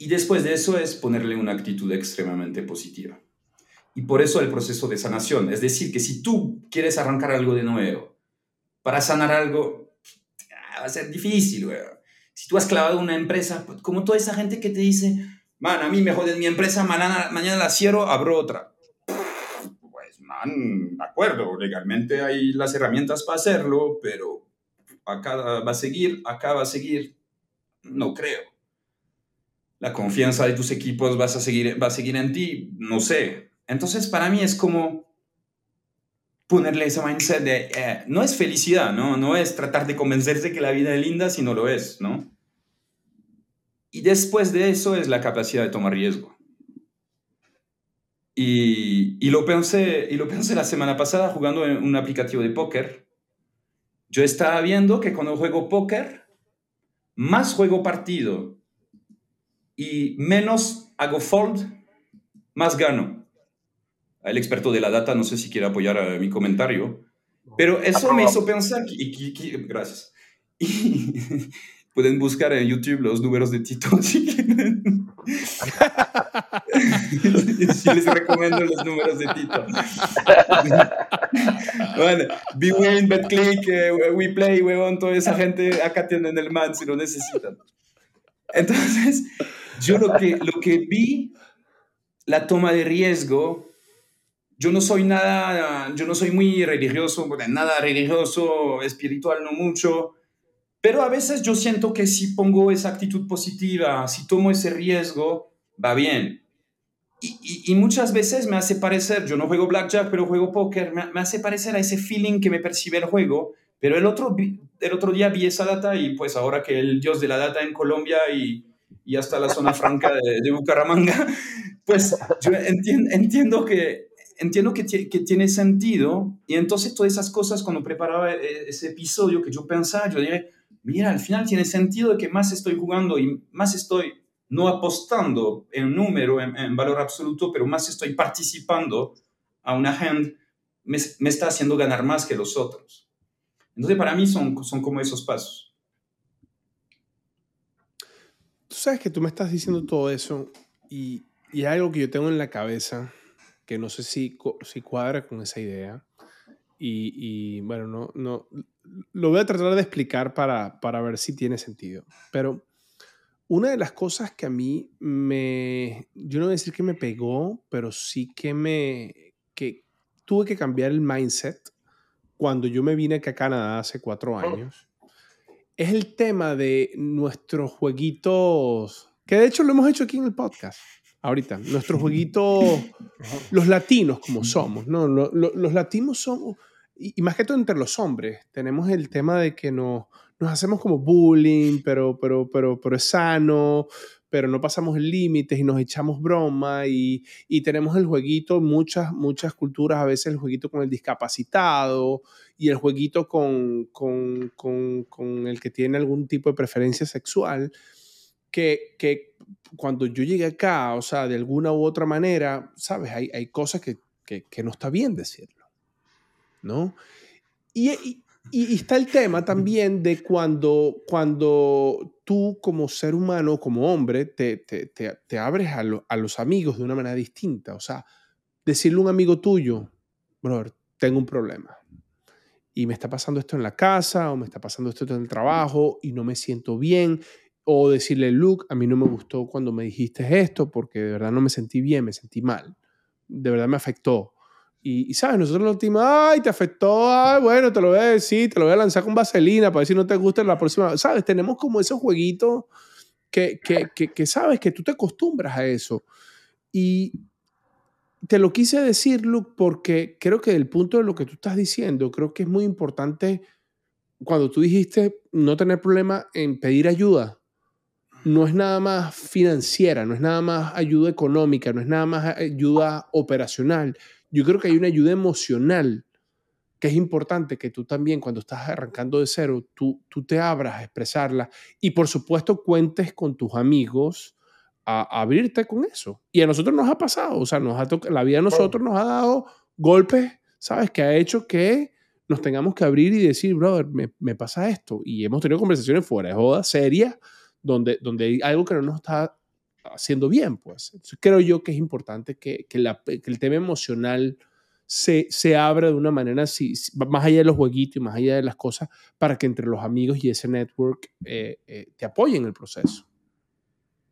Y después de eso es ponerle una actitud extremadamente positiva. Y por eso el proceso de sanación. Es decir, que si tú quieres arrancar algo de nuevo, para sanar algo, va a ser difícil, güey. Si tú has clavado una empresa, pues, como toda esa gente que te dice, man, a mí me joden mi empresa, mañana, mañana la cierro, abro otra. Pues, man, de acuerdo, legalmente hay las herramientas para hacerlo, pero acá va a seguir, acá va a seguir, no creo la confianza de tus equipos vas a seguir, va a seguir en ti, no sé. Entonces, para mí es como ponerle ese mindset de, eh, no es felicidad, ¿no? No es tratar de convencerse que la vida es linda si no lo es, ¿no? Y después de eso es la capacidad de tomar riesgo. Y, y, lo pensé, y lo pensé la semana pasada jugando en un aplicativo de póker. Yo estaba viendo que cuando juego póker, más juego partido y menos hago fold, más gano. El experto de la data, no sé si quiere apoyar a mi comentario, pero eso me hizo pensar, y, gracias, y pueden buscar en YouTube los números de Tito si quieren. sí les recomiendo los números de Tito. bueno, Beware, BetClick, eh, WePlay, huevón, toda esa gente acá tienen el man si lo necesitan. Entonces, yo lo que, lo que vi, la toma de riesgo, yo no soy nada, yo no soy muy religioso, nada religioso, espiritual no mucho, pero a veces yo siento que si pongo esa actitud positiva, si tomo ese riesgo, va bien. Y, y, muchas veces me hace parecer, yo no juego blackjack, pero juego póker, me, me, hace parecer a ese feeling que me percibe el juego, pero el otro, el otro día vi esa data y pues ahora que el dios de la data en Colombia y y hasta la zona franca de, Bucaramanga, pues yo entiendo, que, entiendo que, tiene sentido. Y entonces todas esas cosas, cuando preparaba e, ese episodio que yo pensaba, yo dije, mira, al final tiene sentido de que más estoy jugando y más estoy no apostando en número, en, valor absoluto, pero más estoy participando a una hand, me, me, está haciendo ganar más que los otros. Entonces, para mí son, son como esos pasos. Tú sabes que tú me estás diciendo todo eso y, y hay algo que yo tengo en la cabeza que no sé si, si cuadra con esa idea. Y, y, bueno, no, no, lo voy a tratar de explicar para, para ver si tiene sentido. Pero una de las cosas que a mí me, yo no voy a decir que me pegó, pero sí que me, que tuve que cambiar el mindset cuando yo me vine acá a Canadá hace cuatro oh. años, es el tema de nuestros jueguitos, que de hecho lo hemos hecho aquí en el podcast ahorita, nuestros jueguitos, los latinos como somos, ¿no? Los, los, latinos somos, y, más que todo entre los hombres, tenemos el tema de que nos, nos hacemos como bullying, pero, pero, pero, pero es sano, pero no pasamos el límite y nos echamos broma y, y, tenemos el jueguito, muchas, muchas culturas, a veces el jueguito con el discapacitado y el jueguito con, con, con, con el que tiene algún tipo de preferencia sexual, que, que, cuando yo llegué acá, o sea, de alguna u otra manera, sabes, hay, hay cosas que, que, que, no está bien decirlo, ¿no? Y, y, y, está el tema también de cuando, cuando tú como ser humano, como hombre, te, te, te, abres a, a, los amigos de una manera distinta. O sea, decirle a un amigo tuyo, brother, tengo un problema. Y me está pasando esto en la casa o me está pasando esto en el trabajo y no me siento bien. O decirle, Luke, a mí no me gustó cuando me dijiste esto porque de verdad no me sentí bien, me sentí mal. De verdad me afectó y, ¿sabes? Nosotros nos decimos, ay, te afectó, ay, bueno, te lo voy a decir, te lo voy a lanzar con vaselina para ver si no te gusta la próxima. ¿Sabes? Tenemos como esos jueguitos que, que, que, que sabes que tú te acostumbras a eso. Y te lo quise decir, Luke, porque creo que del punto de lo que tú estás diciendo, creo que es muy importante cuando tú dijiste no tener problema en pedir ayuda. No es nada más financiera, no es nada más ayuda económica, no es nada más ayuda operacional yo creo que hay una ayuda emocional que es importante que tú también cuando estás arrancando de cero, tú, tú te abras a expresarla y por supuesto cuentes con tus amigos a, abrirte con eso. Y a nosotros nos ha pasado, o sea, nos ha la vida a nosotros nos ha dado golpes, ¿sabes? Que ha hecho que nos tengamos que abrir y decir, brother, me, me pasa esto. Y hemos tenido conversaciones fuera de joda, serias, donde, donde hay algo que no nos está haciendo bien, pues. creo yo que es importante que, que, la, que el tema emocional se, se, abra de una manera así, más allá de los jueguitos y más allá de las cosas, para que entre los amigos y ese network eh, eh, te apoyen el proceso.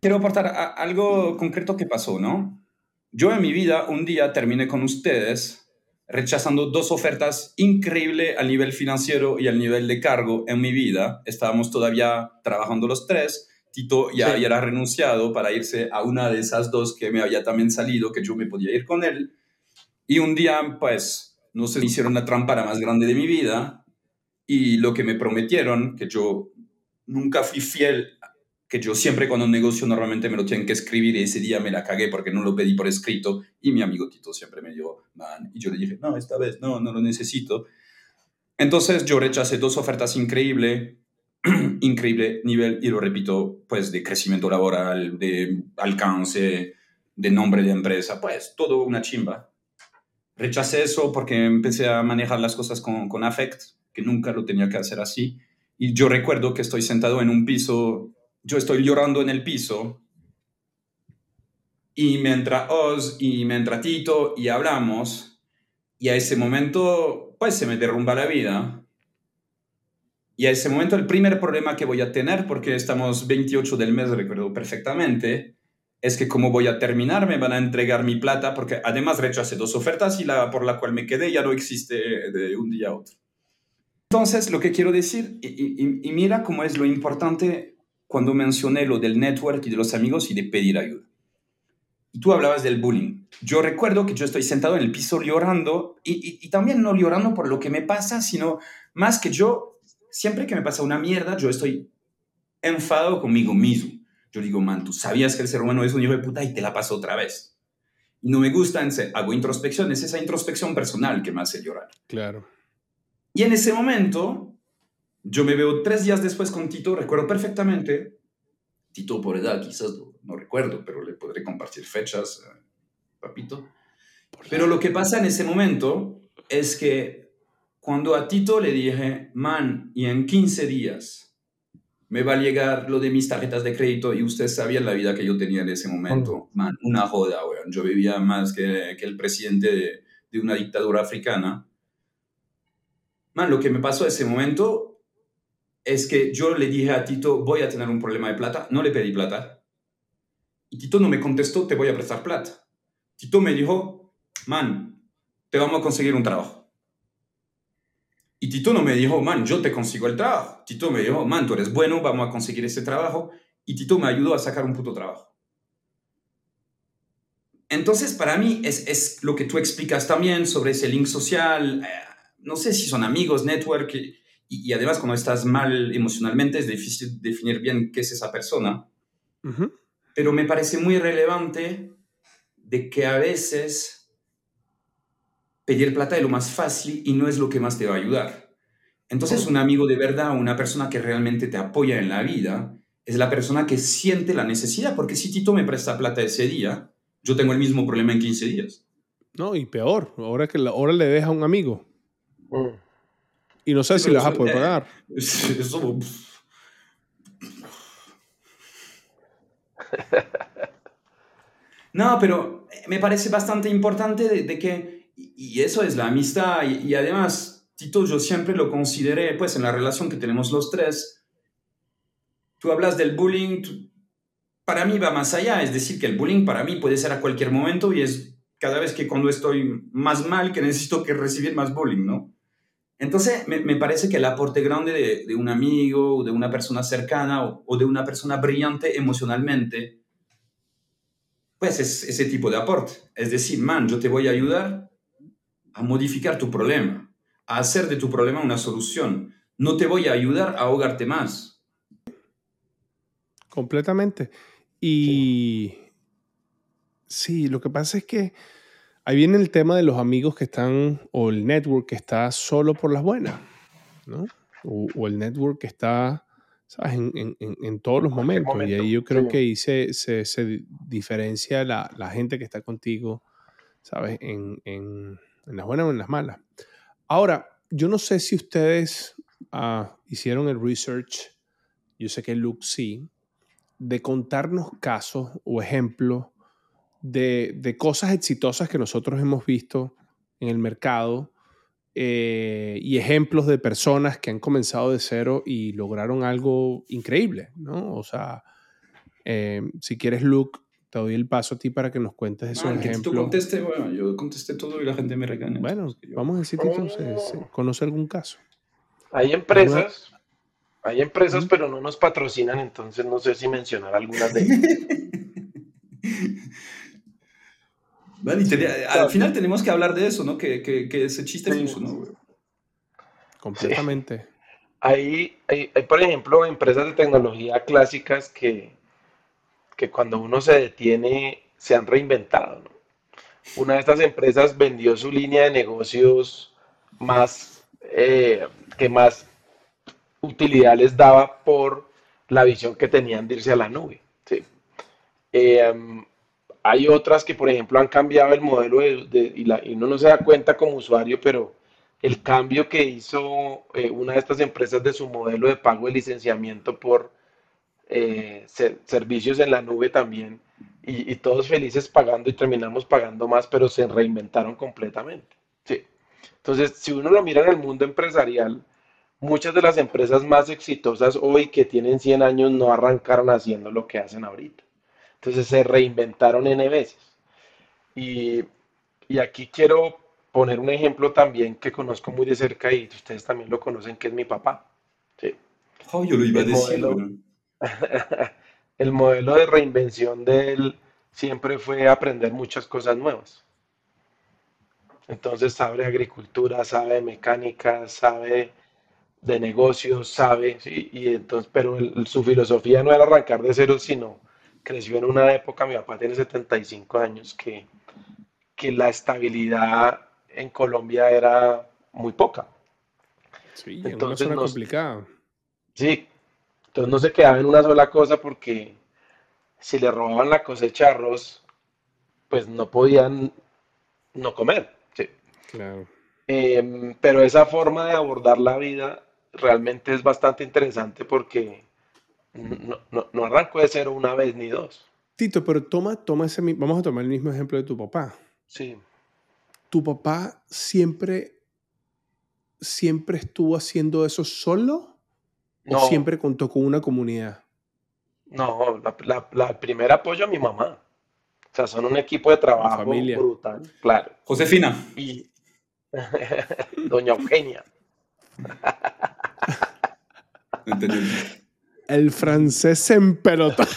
Quiero aportar algo concreto que pasó, ¿no? Yo en mi vida un día terminé con ustedes rechazando dos ofertas increíbles al nivel financiero y al nivel de cargo en mi vida. Estábamos todavía trabajando los tres Tito ya había renunciado para irse a una de esas dos que me había también salido, que yo me podía ir con él. Y un día, pues, no se me hicieron la trampa más grande de mi vida y lo que me prometieron, que yo nunca fui fiel, que yo siempre cuando negocio normalmente me lo tienen que escribir y ese día me la cagué porque no lo pedí por escrito y mi amigo Tito siempre me dijo, man, y yo le dije, no, esta vez no, no lo necesito. Entonces yo rechacé dos ofertas increíbles increíble nivel, y lo repito, pues de crecimiento laboral, de alcance, de nombre de empresa, pues todo una chimba. Rechacé eso porque empecé a manejar las cosas con, con affect, que nunca lo tenía que hacer así. Y yo recuerdo que estoy sentado en un piso, yo estoy llorando en el piso, y me entra Oz y me entra Tito y hablamos, y a ese momento, pues se me derrumba la vida y a ese momento el primer problema que voy a tener, porque estamos 28 del mes, recuerdo perfectamente, es que como voy a terminar, me van a entregar mi plata, porque además rechacé dos ofertas y la por la cual me quedé ya no existe de un día a otro. Entonces, lo que quiero decir, y, y mira cómo es lo importante cuando mencioné lo del network y de los amigos y de pedir ayuda. Y tú hablabas del bullying. Yo recuerdo que yo estoy sentado en el piso llorando y, y, también no llorando por lo que me pasa, sino más que yo siempre que me pasa una mierda, yo estoy enfadado conmigo mismo. Yo digo, man, tú sabías que el ser humano es un hijo de puta y te la paso otra vez. Y no me gusta, hago introspección, es esa introspección personal que me hace llorar. Claro. Y en ese momento, yo me veo tres días después con Tito, recuerdo perfectamente, Tito por edad quizás no, recuerdo, pero le podré compartir fechas, eh, papito. Pero lo que pasa en ese momento es que cuando a Tito le dije, man, y en 15 días me va a llegar lo de mis tarjetas de crédito y ustedes sabían la vida que yo tenía en ese momento. Man, una joda, weón. Yo vivía más que, que el presidente de, de, una dictadura africana. Man, lo que me pasó en ese momento es que yo le dije a Tito, voy a tener un problema de plata. No le pedí plata. Y Tito no me contestó, te voy a prestar plata. Tito me dijo, man, te vamos a conseguir un trabajo. Y Tito no me dijo, man, yo te consigo el trabajo. Tito me dijo, man, tú eres bueno, vamos a conseguir ese trabajo. Y Tito me ayudó a sacar un puto trabajo. Entonces, para mí es, es lo que tú explicas también sobre ese link social. Eh, no sé si son amigos, network. Y, y, además, cuando estás mal emocionalmente, es difícil definir bien qué es esa persona. Uh -huh. Pero me parece muy relevante de que a veces pedir plata es lo más fácil y no es lo que más te va a ayudar. Entonces, un amigo de verdad, una persona que realmente te apoya en la vida, es la persona que siente la necesidad, porque si Tito me presta plata ese día, yo tengo el mismo problema en 15 días. No, y peor, ahora que la, ahora le deja a un amigo. Mm. Y no sé sí, si le vas a poder eh, pagar. Eso... No, pero me parece bastante importante de, de que y eso es la amistad. Y, además, Tito, yo siempre lo consideré, pues en la relación que tenemos los tres, tú hablas del bullying, para mí va más allá, es decir, que el bullying para mí puede ser a cualquier momento y es cada vez que cuando estoy más mal que necesito que recibir más bullying, ¿no? Entonces, me, me parece que el aporte grande de, de, un amigo, de una persona cercana o, o de una persona brillante emocionalmente, pues es ese tipo de aporte. Es decir, man, yo te voy a ayudar, a modificar tu problema, a hacer de tu problema una solución. No te voy a ayudar a ahogarte más. Completamente. Y sí. sí, lo que pasa es que ahí viene el tema de los amigos que están, o el network que está solo por las buenas, ¿no? O, o el network que está, ¿sabes? En, en, en todos los momentos. Momento, y ahí yo creo sí. que ahí se, se, se diferencia la, la, gente que está contigo, ¿sabes? En, en las buenas o en las malas. Ahora, yo no sé si ustedes uh, hicieron el research, yo sé que Luke sí, de contarnos casos o ejemplos de, de cosas exitosas que nosotros hemos visto en el mercado eh, y ejemplos de personas que han comenzado de cero y lograron algo increíble, ¿no? O sea, eh, si quieres, Luke, te doy el paso a ti para que nos cuentes esos ah, ejemplos. Que tú conteste, bueno, yo contesté todo y la gente me regaña. Bueno, vamos a decir entonces, ¿conoce algún caso? Hay empresas, hay empresas, ¿Mm? pero no nos patrocinan, entonces no sé si mencionar algunas de ellas. Vale, te, al final tenemos que hablar de eso, ¿no? Que, que, que ese chiste sí. funcionó, Completamente. Sí. Hay, hay, hay, por ejemplo, empresas de tecnología clásicas que, que cuando uno se detiene se han reinventado. Una de estas empresas vendió su línea de negocios más eh, que más utilidad les daba por la visión que tenían de irse a la nube. ¿sí? Eh, hay otras que, por ejemplo, han cambiado el modelo y, uno no se da cuenta como usuario, pero el cambio que hizo eh, una de estas empresas de su modelo de pago de licenciamiento por eh, ser, servicios en la nube también y, y, todos felices pagando y terminamos pagando más, pero se reinventaron completamente. Sí. Entonces, si uno lo mira en el mundo empresarial, muchas de las empresas más exitosas hoy que tienen 100 años no arrancaron haciendo lo que hacen ahorita. Entonces se reinventaron N veces. Y, y aquí quiero poner un ejemplo también que conozco muy de cerca y ustedes también lo conocen, que es mi papá. Sí. Oh, yo lo iba el a decir. Modelo, el modelo de reinvención de él siempre fue aprender muchas cosas nuevas. Entonces sabe agricultura, sabe mecánica, sabe de negocios, sabe, ¿sí? y entonces, pero el, su filosofía no era arrancar de cero, sino creció en una época, mi papá tiene 75 años, que, que la estabilidad en Colombia era muy poca. Sí, entonces no complicada. Sí, entonces no se quedaba en una sola cosa porque si le robaban la cosecha de arroz, pues no podían no comer. Sí. Claro. Eh, pero esa forma de abordar la vida realmente es bastante interesante porque No, no, no arrancó de cero una vez ni dos. Tito, pero toma, toma ese, vamos a tomar el mismo ejemplo de tu papá. Sí. ¿Tu papá siempre, siempre estuvo haciendo eso solo? No. ¿O siempre contó con una comunidad? No, la, la, la- el primer apoyo a mi mamá. O sea, son un equipo de trabajo familia. brutal, claro. Josefina, Y Doña Eugenia. no entendí. El francés se empelotó.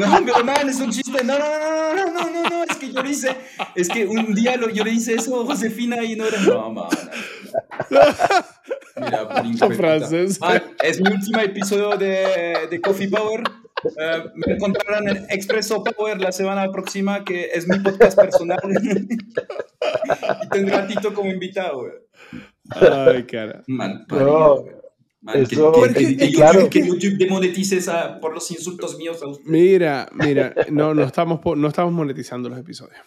No, pero man, es un chiste. No, no, no, no, no, no, no, es que yo le hice, es que un día lo, yo le hice eso a Josefina y no era. No, man. Mira, por francés. Man, es mi último episodio de, de Coffee Power. Eh, me encontrarán en Expresso Power la semana próxima, que es mi podcast personal. y tendrá a Tito como invitado. Ay, cara. Man, No. Man, que- eso- que, que- claro. YouTube, que YouTube demonetice esa por los insultos míos a usted. Mira, mira, no, no estamos, no estamos monetizando los episodios.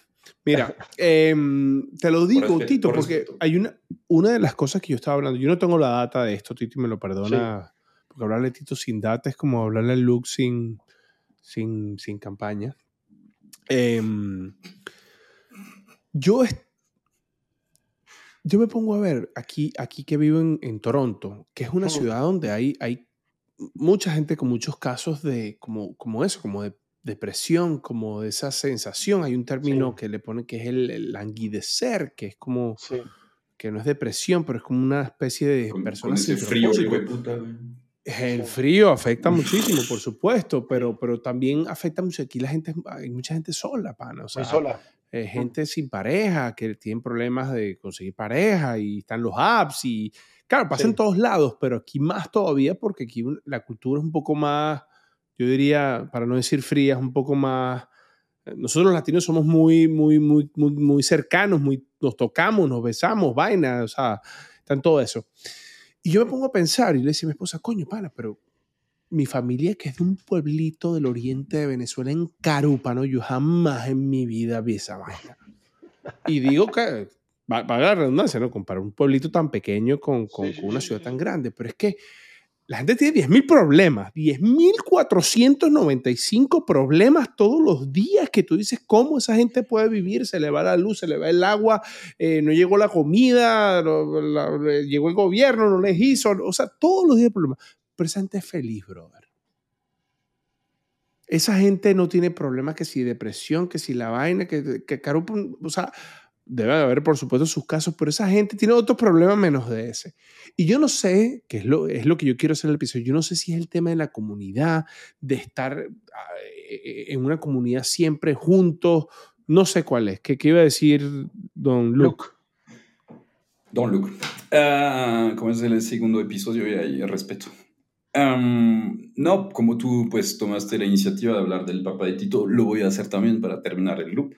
Mira, em, te lo digo, Tito, por porque hay una, una de las cosas que yo estaba hablando, yo no tengo la data de esto, Tito, y me lo perdona, porque hablarle a Tito sin data es como hablarle a Luke sin, sin, sin campaña. Em, yo, yo me pongo a ver aquí, aquí que vivo en, en Toronto, que es una Ujú. ciudad donde hay, hay mucha gente con muchos casos de como, como eso, como de depresión, como de esa sensación. Hay un término Sí. que le pone que es el, el languidecer, que es como, Sí. que no es depresión, pero es como una especie de Con, persona con ese sin frío, puta. El frío afecta muchísimo, por supuesto, pero, pero también afecta mucho. Aquí la gente, hay mucha gente sola, pana. O sea, Muy sola. eh, gente sin pareja, que tienen problemas de conseguir pareja y están los apps y, claro, pasa en todos lados, pero aquí más todavía porque aquí la cultura es un poco más, yo diría, para no decir fría, es un poco más... eh, Nosotros los latinos somos muy, muy, muy, muy, muy cercanos, muy, nos tocamos, nos besamos, vaina, o sea, está en todo eso. Y yo me pongo a pensar y le decía a mi esposa, coño, pana, pero mi familia que es de un pueblito del oriente de Venezuela, en Carúpano, yo jamás en mi vida vi esa vaina. Y digo que, va- la redundancia, ¿no? Comparar un pueblito tan pequeño con, con- Sí, sí, con una sí, ciudad sí. tan grande, pero es que la gente tiene 10.000 problemas, 10.495 problemas todos los días que tú dices, ¿cómo esa gente puede vivir? Se le va la luz, se le va el agua, eh, no llegó la comida, no- llegó el gobierno, no les hizo, o sea, todos los días problemas. Pero esa gente es feliz, brother. Esa gente no tiene problemas que si depresión, que si la vaina, que, que o sea, debe de haber por supuesto sus casos, pero esa gente tiene otros problemas menos de ese. Y yo no sé, que es lo, es lo que yo quiero hacer en el episodio, yo no sé si es el tema de la comunidad, de estar ah, eh, en una comunidad siempre juntos, no sé cuál es. ¿Qué, qué iba a decir don Luke? Don Luke. Ah, como es el segundo episodio, y hay respeto. No, como tú pues tomaste la iniciativa de hablar del Papa de Tito, lo voy a hacer también para terminar el loop.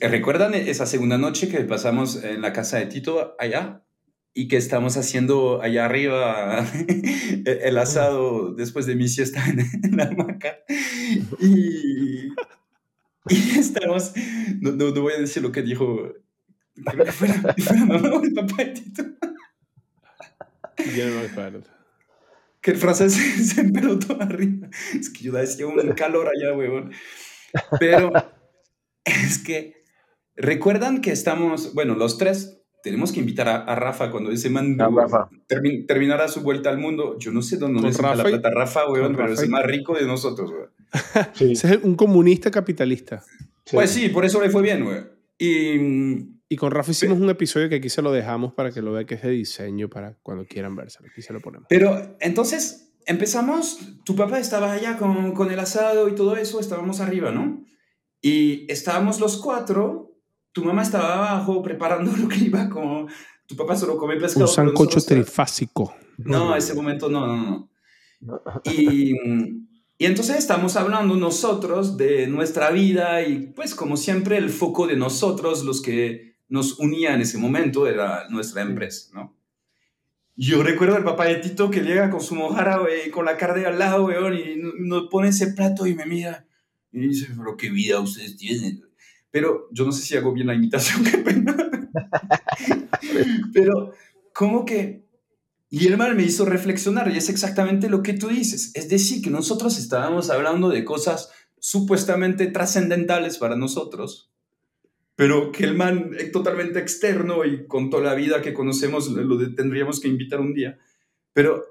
¿Recuerdan esa segunda noche que pasamos en la casa de Tito allá? Y que estamos haciendo allá arriba el asado después de mi siesta en, la hamaca. Y, y estamos, no, no, no voy a decir lo que dijo, creo que fue la, fue la mamá o el papá de Tito, Yo no me acuerdo. que el francés se, se empelotó arriba. Es que yo decía un calor allá, huevón. Pero es que, ¿recuerdan que estamos, bueno, los tres, tenemos que invitar a, a Rafa cuando ese man A Rafa. termi- terminará su vuelta al mundo? Yo no sé dónde saca la plata a Rafa, huevón, con pero Rafa es el más rico de nosotros, huevón. Sí, Ese es un comunista capitalista. sí. Pues sí, por eso le fue bien. Y Y con Rafa hicimos un episodio que aquí se lo dejamos para que lo vea que es de diseño para cuando quieran verse. Aquí se lo ponemos. Pero entonces empezamos, tu papá estaba allá con, con el asado y todo eso, estábamos arriba, ¿no? Y estábamos los cuatro, tu mamá estaba abajo preparando lo que iba como... Tu papá solo come pescado. Un sancocho trifásico. No, ese momento no, no, no. Y, y entonces estamos hablando nosotros de nuestra vida y pues como siempre el foco de nosotros, los que nos unía en ese momento era nuestra empresa, ¿no? Yo recuerdo al papá de Tito que llega con su mojara, con la carne al lado, y no- nos pone ese plato y me mira y dice, pero qué vida ustedes tienen. güey". Pero yo no sé si hago bien la imitación, qué pena. Pero como que Y el mal me hizo reflexionar y es exactamente lo que tú dices. Es decir, que nosotros estábamos hablando de cosas supuestamente trascendentales para nosotros, pero que el man es totalmente externo y con toda la vida que conocemos lo tendríamos que invitar un día. Pero,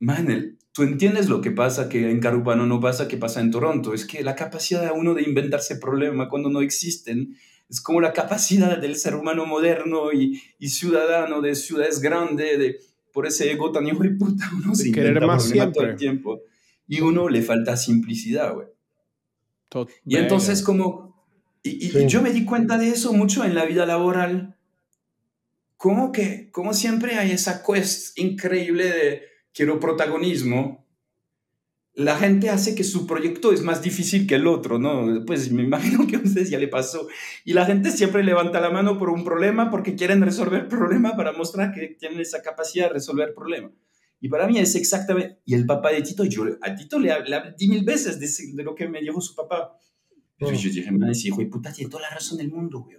man, tú entiendes lo que pasa, que en Carupano no pasa, que pasa en Toronto. Es que la capacidad de uno de inventarse problemas cuando no existen es como la capacidad del ser humano moderno y, y ciudadano de ciudades grandes, de por ese ego tan hijo de puta, uno se querer más siempre. todo el tiempo. Y uno le falta simplicidad, güey. Y entonces como... Y, yo me di cuenta de eso mucho en la vida laboral. Como que, como siempre hay esa quest increíble de quiero protagonismo, la gente hace que su proyecto es más difícil que el otro, ¿no? Pues me imagino que a ustedes ya le pasó. Y la gente siempre levanta la mano por un problema porque quieren resolver problema para mostrar que tienen esa capacidad de resolver problema. Y para mí es exactamente... Y el papá de Tito, yo a Tito le, di mil veces de, lo que me dijo su papá. Pero yo dije, man, ese hijo de puta tiene toda la razón del mundo, güey.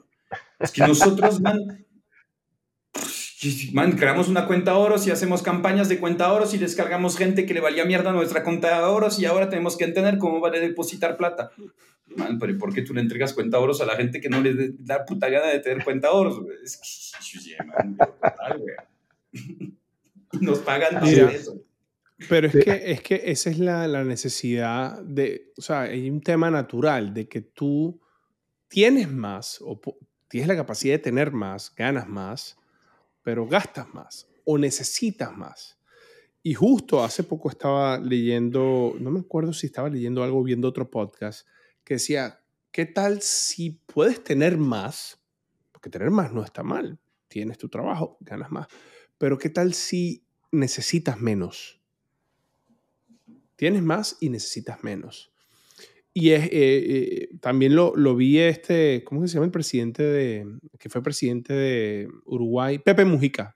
Es que nosotros, man, Man, creamos una cuenta oros y hacemos campañas de cuenta oros y descargamos gente que le valía mierda a nuestra cuenta oros y ahora tenemos que entender cómo va a depositar plata. Man, pero ¿por qué tú le entregas cuenta oros a la gente que no le da puta gana de tener cuenta oros? Es que, man, Nos pagan todo eso. Pero es que, es que esa es la, la necesidad de, o sea, hay un tema natural de que tú tienes más o tienes la capacidad de tener más, ganas más, pero gastas más o necesitas más. Y justo hace poco estaba leyendo, no me acuerdo si estaba leyendo algo, viendo otro podcast, que decía, ¿qué tal si puedes tener más? Porque tener más no está mal, tienes tu trabajo, ganas más, pero ¿qué tal si necesitas menos? Tienes más y necesitas menos. Y es, eh, eh, también lo, lo, vi este, ¿cómo se llama el presidente de, que fue presidente de Uruguay? Pepe Mujica.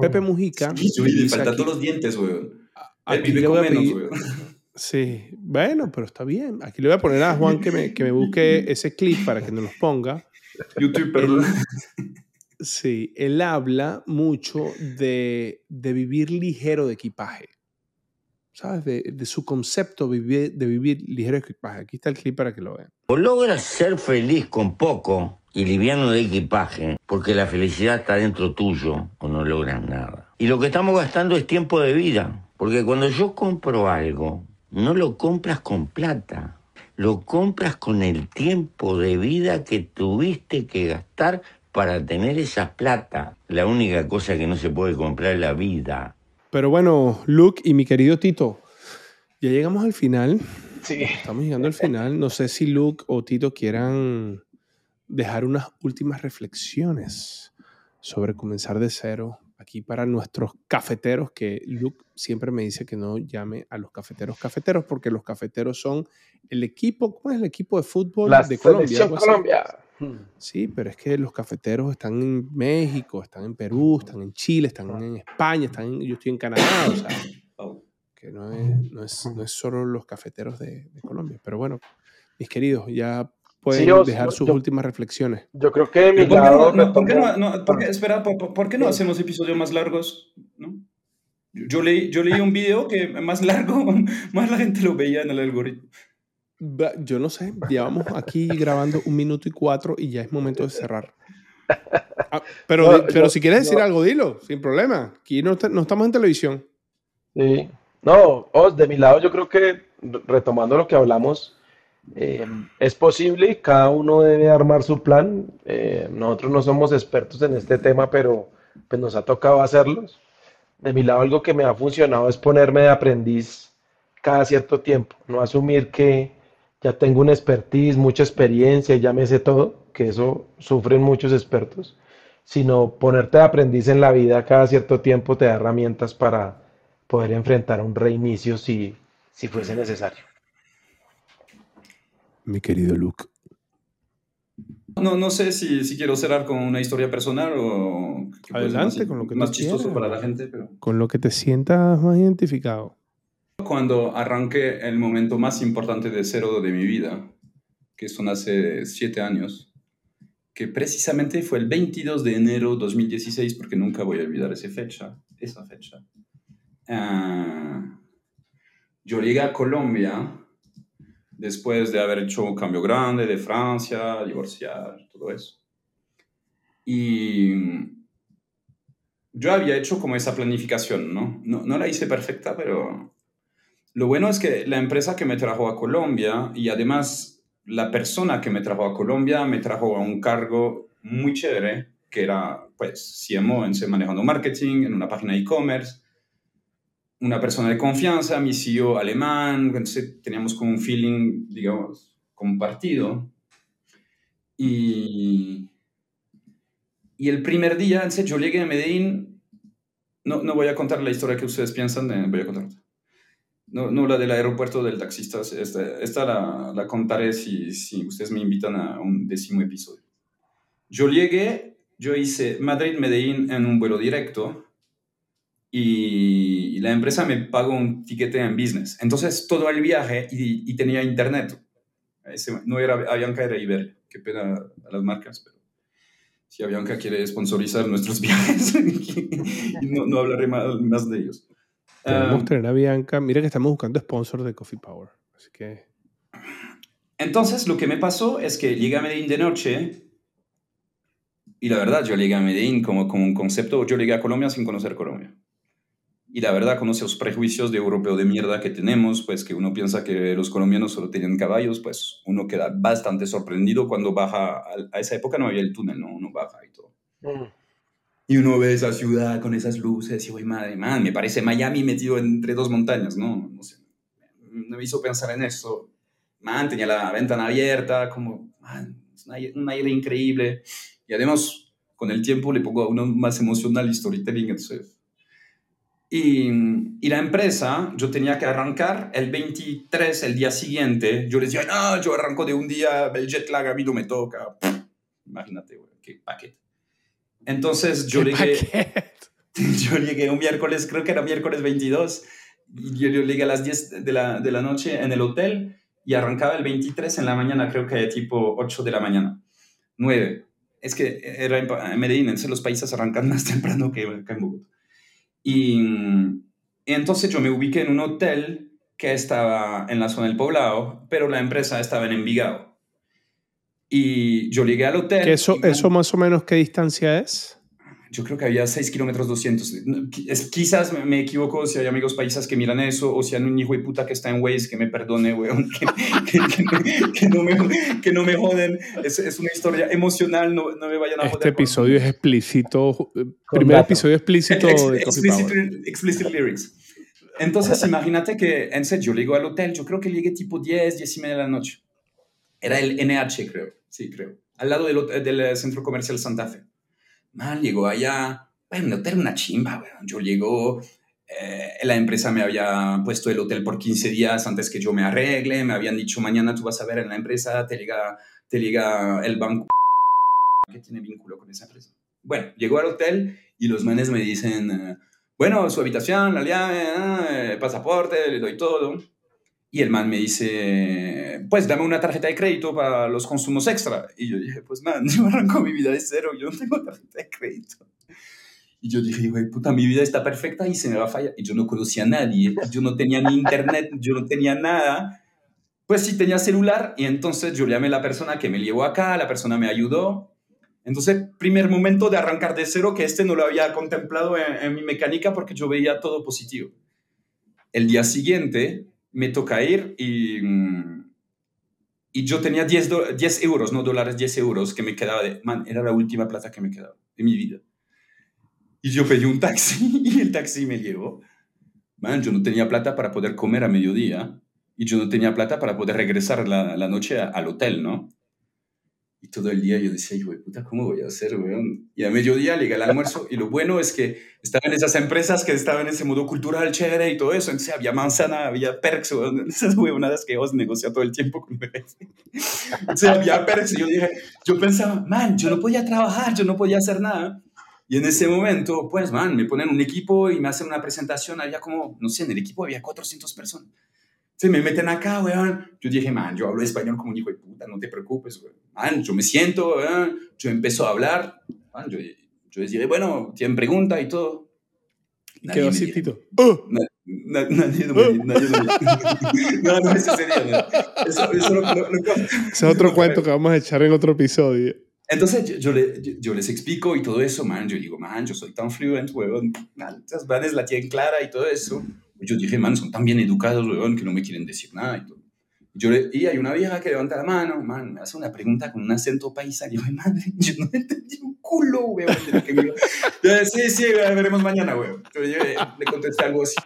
Pepe Mujica. Sí, le faltan todos los dientes, güey. Aquí le voy a pedir, Sí, bueno, pero está bien. Aquí le voy a poner a Juan que me, que me busque ese clip para que nos los ponga. YouTube, perdón. sí, él habla mucho de, de vivir ligero de equipaje. ¿Sabes? De, su concepto de vivir ligero equipaje. Aquí está el clip para que lo vean. O logras ser feliz con poco y liviano de equipaje, porque la felicidad está dentro tuyo, o no logras nada. Y lo que estamos gastando es tiempo de vida, porque cuando yo compro algo, no lo compras con plata, lo compras con el tiempo de vida que tuviste que gastar para tener esa plata. La única cosa que no se puede comprar es la vida. Pero bueno, Luke y mi querido Tito, ya llegamos al final. Sí. Estamos llegando al final. No sé si Luke o Tito quieran dejar unas últimas reflexiones sobre comenzar de cero aquí para nuestros cafeteros, que Luke siempre me dice que no llame a los cafeteros cafeteros, porque los cafeteros son el equipo, ¿cómo es el equipo de fútbol de Colombia? Colombia. Sí, pero es que los cafeteros están en México, están en Perú, están en Chile, están en España, están yo estoy en Canadá, o sea, que no es, no es, no es solo los cafeteros de, Colombia. Pero bueno, mis queridos, ya pueden dejar sus últimas reflexiones. Yo creo que mi ¿Por qué no, no, por qué, espera, ¿por, qué no hacemos episodios más largos? ¿no? Yo, leí, yo leí un video que más largo, más la gente lo veía en el algoritmo. Yo no sé, llevamos aquí grabando un minuto y cuatro y ya es momento de cerrar. Ah, pero pero si quieres decir algo, dilo, sin problema. Aquí no, no, estamos en televisión. Sí. No, de mi lado yo creo que, retomando lo que hablamos, eh, es posible cada uno debe armar su plan. Eh, nosotros no somos expertos en este tema, pero pues nos ha tocado hacerlos. De mi lado algo que me ha funcionado es ponerme de aprendiz cada cierto tiempo, no asumir que ya tengo una expertise, mucha experiencia, ya me sé todo, que eso sufren muchos expertos, sino ponerte de aprendiz en la vida cada cierto tiempo te da herramientas para poder enfrentar un reinicio si, si fuese necesario. Mi querido Luke. No, no sé si, si quiero cerrar con una historia personal o Adelante, con lo que más chistoso para la gente. Pero... Con lo que te sientas más identificado cuando arranqué el momento más importante de cero de mi vida, que son hace siete años, que precisamente fue el 22 de enero de 2016, porque nunca voy a olvidar esa fecha. esa fecha. Ah, yo llegué a Colombia después de haber hecho un cambio grande de Francia, divorciar, todo eso. Y yo había hecho como esa planificación, ¿no? ¿no? No la hice perfecta, pero lo bueno es que la empresa que me trajo a Colombia y además la persona que me trajo a Colombia me trajo a un cargo muy chévere, que era pues CMO en manejando marketing, en una página de e-commerce, una persona de confianza, mi CEO alemán, entonces teníamos como un feeling, digamos, compartido. Y, y el primer día, entonces yo llegué a Medellín, no, no voy a contar la historia que ustedes piensan, eh, voy a contar No, no la del aeropuerto del taxista, esta, la, la, contaré si, si ustedes me invitan a un décimo episodio. Yo llegué, yo hice Madrid-Medellín en un vuelo directo y la empresa me pagó un tiquete en business. Entonces todo el viaje y, tenía internet. no era Avianca, era Iberia. Qué pena a las marcas, pero si Avianca quiere sponsorizar nuestros viajes, no, no, hablaré más de ellos. Podemos um, tener a Bianca. Mira que estamos buscando sponsors de Coffee Power. Así que... Entonces, lo que me pasó es que llegué a Medellín de noche y la verdad, yo llegué a Medellín como, como un concepto, yo llegué a Colombia sin conocer Colombia. Y la verdad, con esos prejuicios de europeo de mierda que tenemos, pues que uno piensa que los colombianos solo tenían caballos, pues uno queda bastante sorprendido cuando baja, a, esa época no había el túnel, ¿no? Uno baja y todo. Mm. Y uno ve esa ciudad con esas luces y, güey, madre, man, me parece Miami metido entre dos montañas, ¿no? No sé, me hizo pensar en eso. Man, tenía la ventana abierta, como, man, es un aire increíble. Y además, con el tiempo le pongo a uno más emocional y storytelling, entonces y, y, la empresa, yo tenía que arrancar el 23, el día siguiente. Yo les decía, no, yo arranco de un día, el jet lag a mí no me toca. Imagínate, güey, qué paquete. Entonces yo llegué, yo llegué un miércoles, creo que era miércoles 22, y yo, yo llegué a las 10 de la, de la noche en el hotel y arrancaba el 23 en la mañana, creo que tipo 8 de la mañana, 9. Es que era en Medellín, entonces los países arrancan más temprano que, que en Bogotá. Y, entonces yo me ubiqué en un hotel que estaba en la zona del poblado, pero la empresa estaba en Envigado. Y yo llegué al hotel. ¿Eso, ¿Eso más o menos qué distancia es? yo creo que había 6 kilómetros 200. Es, quizás me equivoco si hay amigos paisas que miran eso o si hay un hijo de puta que está en Waze que me perdone, weón, que, que, no, me, que no me joden. Es, es una historia emocional, no, no me vayan a joder. Este episodio es explícito. Primer episodio explícito de explicit, explicit lyrics. Entonces, imagínate que en serio, yo llego al hotel, yo creo que llegué tipo 10, 10 y media de la noche. Era el NH, creo. Sí, creo. Al lado del, del centro comercial Santa Fe. Man, llegó allá, bueno, el hotel una chimba, weón. Yo llego, eh, la empresa me había puesto el hotel por 15 días antes que yo me arregle, me habían dicho, mañana tú vas a ver en la empresa, te liga, te liga el banco que tiene vínculo con esa empresa. Bueno, llegó al hotel y los manes me dicen, eh, bueno, su habitación, la llave, eh, pasaporte, le doy todo. Y el man me dice, pues dame una tarjeta de crédito para los consumos extra. Y yo dije, pues man, yo arranco mi vida de cero, yo no tengo tarjeta de crédito. Y yo dije, güey, puta, mi vida está perfecta y se me va a fallar. Y yo no conocía a nadie, yo no tenía ni internet, yo no tenía nada. Pues sí tenía celular y entonces yo llamé a la persona que me llevó acá, la persona me ayudó. Entonces, primer momento de arrancar de cero, que este no lo había contemplado en, en mi mecánica porque yo veía todo positivo. El día siguiente, me toca ir y, y yo tenía 10, 10 euros, no dólares, 10 euros que me quedaba de, man, era la última plata que me quedaba de mi vida. Y yo pedí un taxi y el taxi me llevó. Man, yo no tenía plata para poder comer a mediodía y yo no tenía plata para poder regresar la, la noche al hotel, ¿no? Todo el día yo decía, güey, puta, ¿cómo voy a hacer, weón? Y a mediodía llega el almuerzo y lo bueno es que estaban esas empresas que estaban en ese modo cultural chévere y todo eso. Entonces había manzana, había perks, weón. Esas huevonadas que vos negocia todo el tiempo con Entonces había perks y yo dije, yo pensaba, man, yo no podía trabajar, yo no podía hacer nada. Y en ese momento, pues, man, me ponen un equipo y me hacen una presentación. Había como, no sé, en el equipo había 400 personas se me meten acá, weón. Yo dije, man, yo hablo español como un hijo de puta, no te preocupes, weón. Man, yo me siento, weón. Yo empiezo a hablar. Man, yo, yo les dije, bueno, tienen pregunta y todo. Y quedó así, Tito. ¡Oh! nadie nadie, nadie, No, no, eso sería. Eso, es otro cuento que vamos a echar en otro episodio. Entonces yo, yo, les explico y todo eso, man. Yo digo, man, yo soy tan fluent, weón. Esas vanes la tienen clara y todo eso. Yo dije, man, son tan bien educados, weón, que no me quieren decir nada y todo. Yo le, y hay una vieja que levanta la mano, man, me hace una pregunta con un acento paisa. Yo, madre, yo no entendí un culo, weón. Yo, sí, sí, veremos mañana, weón. Yo le contesté algo así.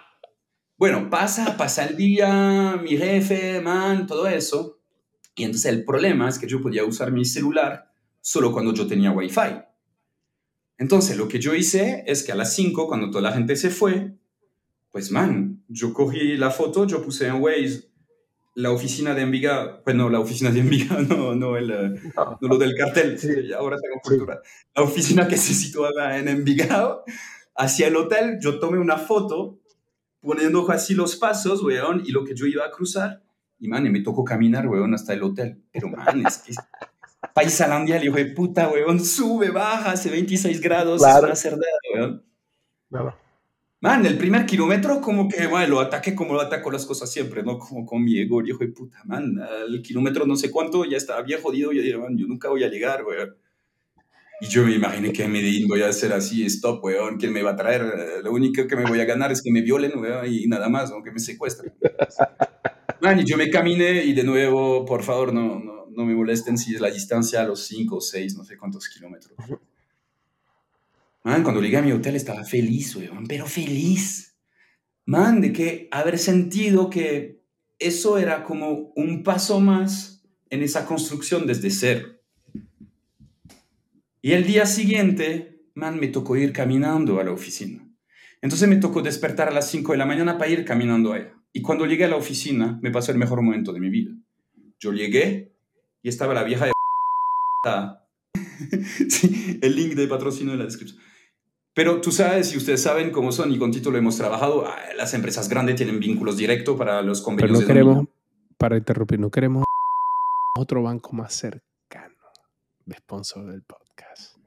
Bueno, pasa, pasa el día, mi jefe, man, todo eso. Y entonces el problema es que yo podía usar mi celular solo cuando yo tenía wifi. Entonces lo que yo hice es que a las 5, cuando toda la gente se fue, pues man, yo cogí la foto, yo puse en Waze la oficina de Envigado, pues no, la oficina de Envigado, no, no, el, no. lo del cartel, sí, ahora tengo cultura. La oficina que se situaba en Envigado, hacia el hotel, yo tomé una foto poniendo así los pasos, weón, y lo que yo iba a cruzar, y man, y me tocó caminar, weón, hasta el hotel. Pero man, es que Paisalandia, hijo de puta, weón, sube, baja, hace 26 grados, claro. es una cerdada, weón. Claro. Man, el primer kilómetro como que, bueno, lo ataque como lo ataco las cosas siempre, ¿no? Como con mi ego, hijo de puta, man, el kilómetro no sé cuánto, ya estaba bien jodido, yo man, yo nunca voy a llegar, weón. Y yo me imaginé que en Medellín voy a hacer así, stop, weón, ¿quién me va a traer? Lo único que me voy a ganar es que me violen, weón, y nada más, aunque me secuestren. Man, y yo me caminé y de nuevo, por favor, no, no, no me molesten si es la distancia a los 5 o 6, no sé cuántos kilómetros. Man, cuando llegué a mi hotel estaba feliz, weón, pero feliz. Man, de que haber sentido que eso era como un paso más en esa construcción desde cero. Y el día siguiente, man, me tocó ir caminando a la oficina. Entonces me tocó despertar a las 5 de la mañana para ir caminando allá. Y cuando llegué a la oficina, me pasó el mejor momento de mi vida. Yo llegué y estaba la vieja de... sí, el link de patrocinio en la descripción. Pero tú sabes, y ustedes saben cómo son, y con título hemos trabajado, ah, las empresas grandes tienen vínculos directos para los convenios. Pero no queremos, para interrumpir, no queremos otro banco más cercano de sponsor del podcast.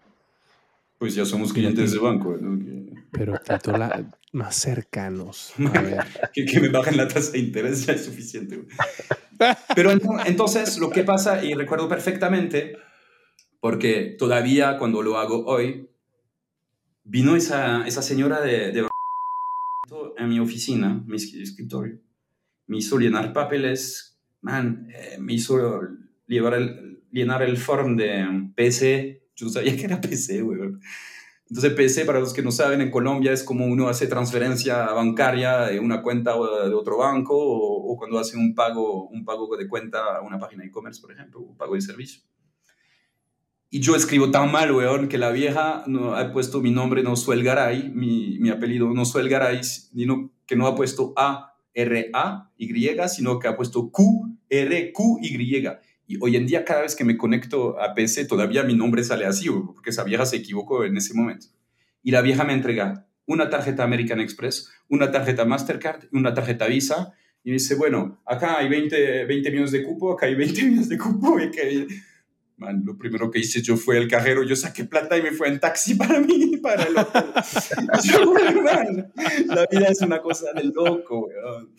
Pues ya somos clientes de banco. Pero tanto más cercanos. que, me bajen la tasa de interés ya es suficiente. Pero entonces lo que pasa, y recuerdo perfectamente, porque todavía cuando lo hago hoy, vino esa, esa señora de, de en mi oficina, mi escritorio, me hizo llenar papeles, man, eh, me hizo llevar el, llenar el form de PC yo no sabía que era PC, güey. Entonces, PC, para los que no saben, en Colombia es como uno hace transferencia bancaria de una cuenta de otro banco o, cuando hace un pago, un pago de cuenta a una página de e-commerce, por ejemplo, un pago de servicio. Y yo escribo tan mal, weón, que la vieja no, ha puesto mi nombre no Garay, mi, mi apellido no Garay, sino que no ha puesto A, R, A, Y, sino que ha puesto Q, R, Q, Y. Y hoy en día, cada vez que me conecto a PC, todavía mi nombre sale así, porque esa vieja se equivocó en ese momento. Y la vieja me entrega una tarjeta American Express, una tarjeta Mastercard, una tarjeta Visa, y dice, bueno, acá hay 20, 20 millones de cupo, acá hay 20 millones de cupo, y que lo primero que hice yo fue el cajero, yo saqué plata y me fue en taxi para mí, para el otro. la vida es una cosa de loco, weón.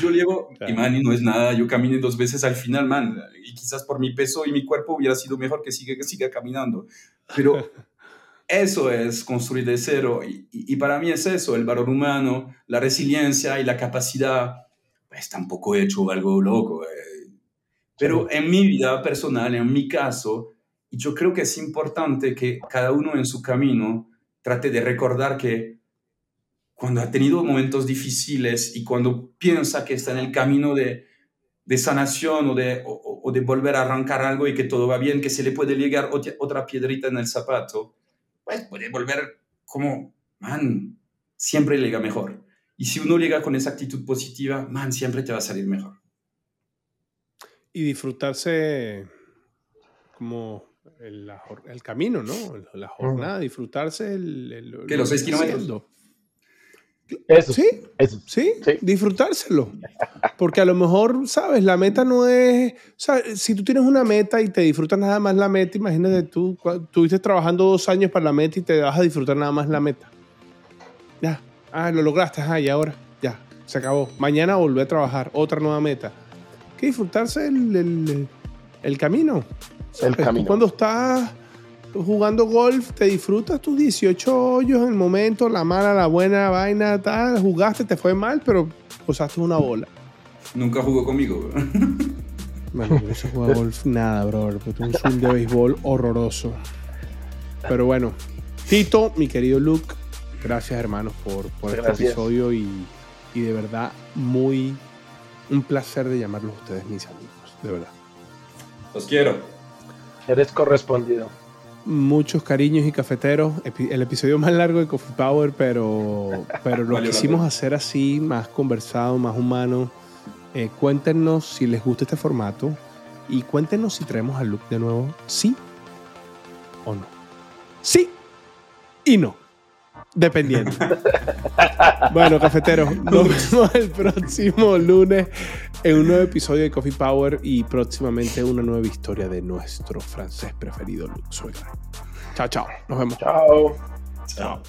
Yo llego, y man, y no es nada, yo caminé dos veces al final, man, y quizás por mi peso y mi cuerpo hubiera sido mejor que siga, que siga caminando. Pero eso es construir de cero, y, y, para mí es eso, el valor humano, la resiliencia y la capacidad, pues tampoco he hecho algo loco, eh pero en mi vida personal, en mi caso, yo creo que es importante que cada uno en su camino trate de recordar que cuando ha tenido momentos difíciles y cuando piensa que está en el camino de, de sanación o de, o, de volver a arrancar algo y que todo va bien, que se le puede llegar otra piedrita en el zapato, pues puede volver como, man, siempre llega mejor. Y si uno llega con esa actitud positiva, man, siempre te va a salir mejor y disfrutarse como el, el, camino, ¿no? La jornada, disfrutarse el, que los seis kilómetros. Eso. ¿Sí? ¿Sí? disfrutárselo. Porque a lo mejor, ¿sabes? La meta no es. Si tú tienes una meta y te disfrutas nada más la meta, imagínate tú, estuviste trabajando dos años para la meta y te vas a disfrutar nada más la meta. Ya. Ah, lo lograste, ajá, y ahora, ya, se acabó. Mañana volver a trabajar, otra nueva meta. Que disfrutarse el, el- el camino. El camino. cuando estás jugando golf, te disfrutas tus 18 hoyos en el momento, la mala, la buena, la vaina, tal. Jugaste, te fue mal, pero usaste una bola. Nunca jugó conmigo. Bueno, yo no sé jugar golf nada, pero tengo un swing de béisbol horroroso. Pero bueno, Tito, mi querido Luke, gracias hermanos por, por este Gracias. episodio y, y de verdad muy un placer de llamarlos ustedes mis amigos, de verdad. Los quiero. Eres correspondido. Muchos cariños y cafeteros. El episodio más largo de Coffee Power, pero, pero lo quisimos hacer así, más conversado, más humano. Eh, cuéntenos si les gusta este formato y cuéntenos si traemos a Luke de nuevo, sí o no. Sí y no. Dependiendo. bueno, cafeteros, nos vemos el próximo lunes en un nuevo episodio de Coffee Power y próximamente una nueva historia de nuestro francés preferido, Luke Suegra. Chao, chao. Nos vemos. Chao. Chao.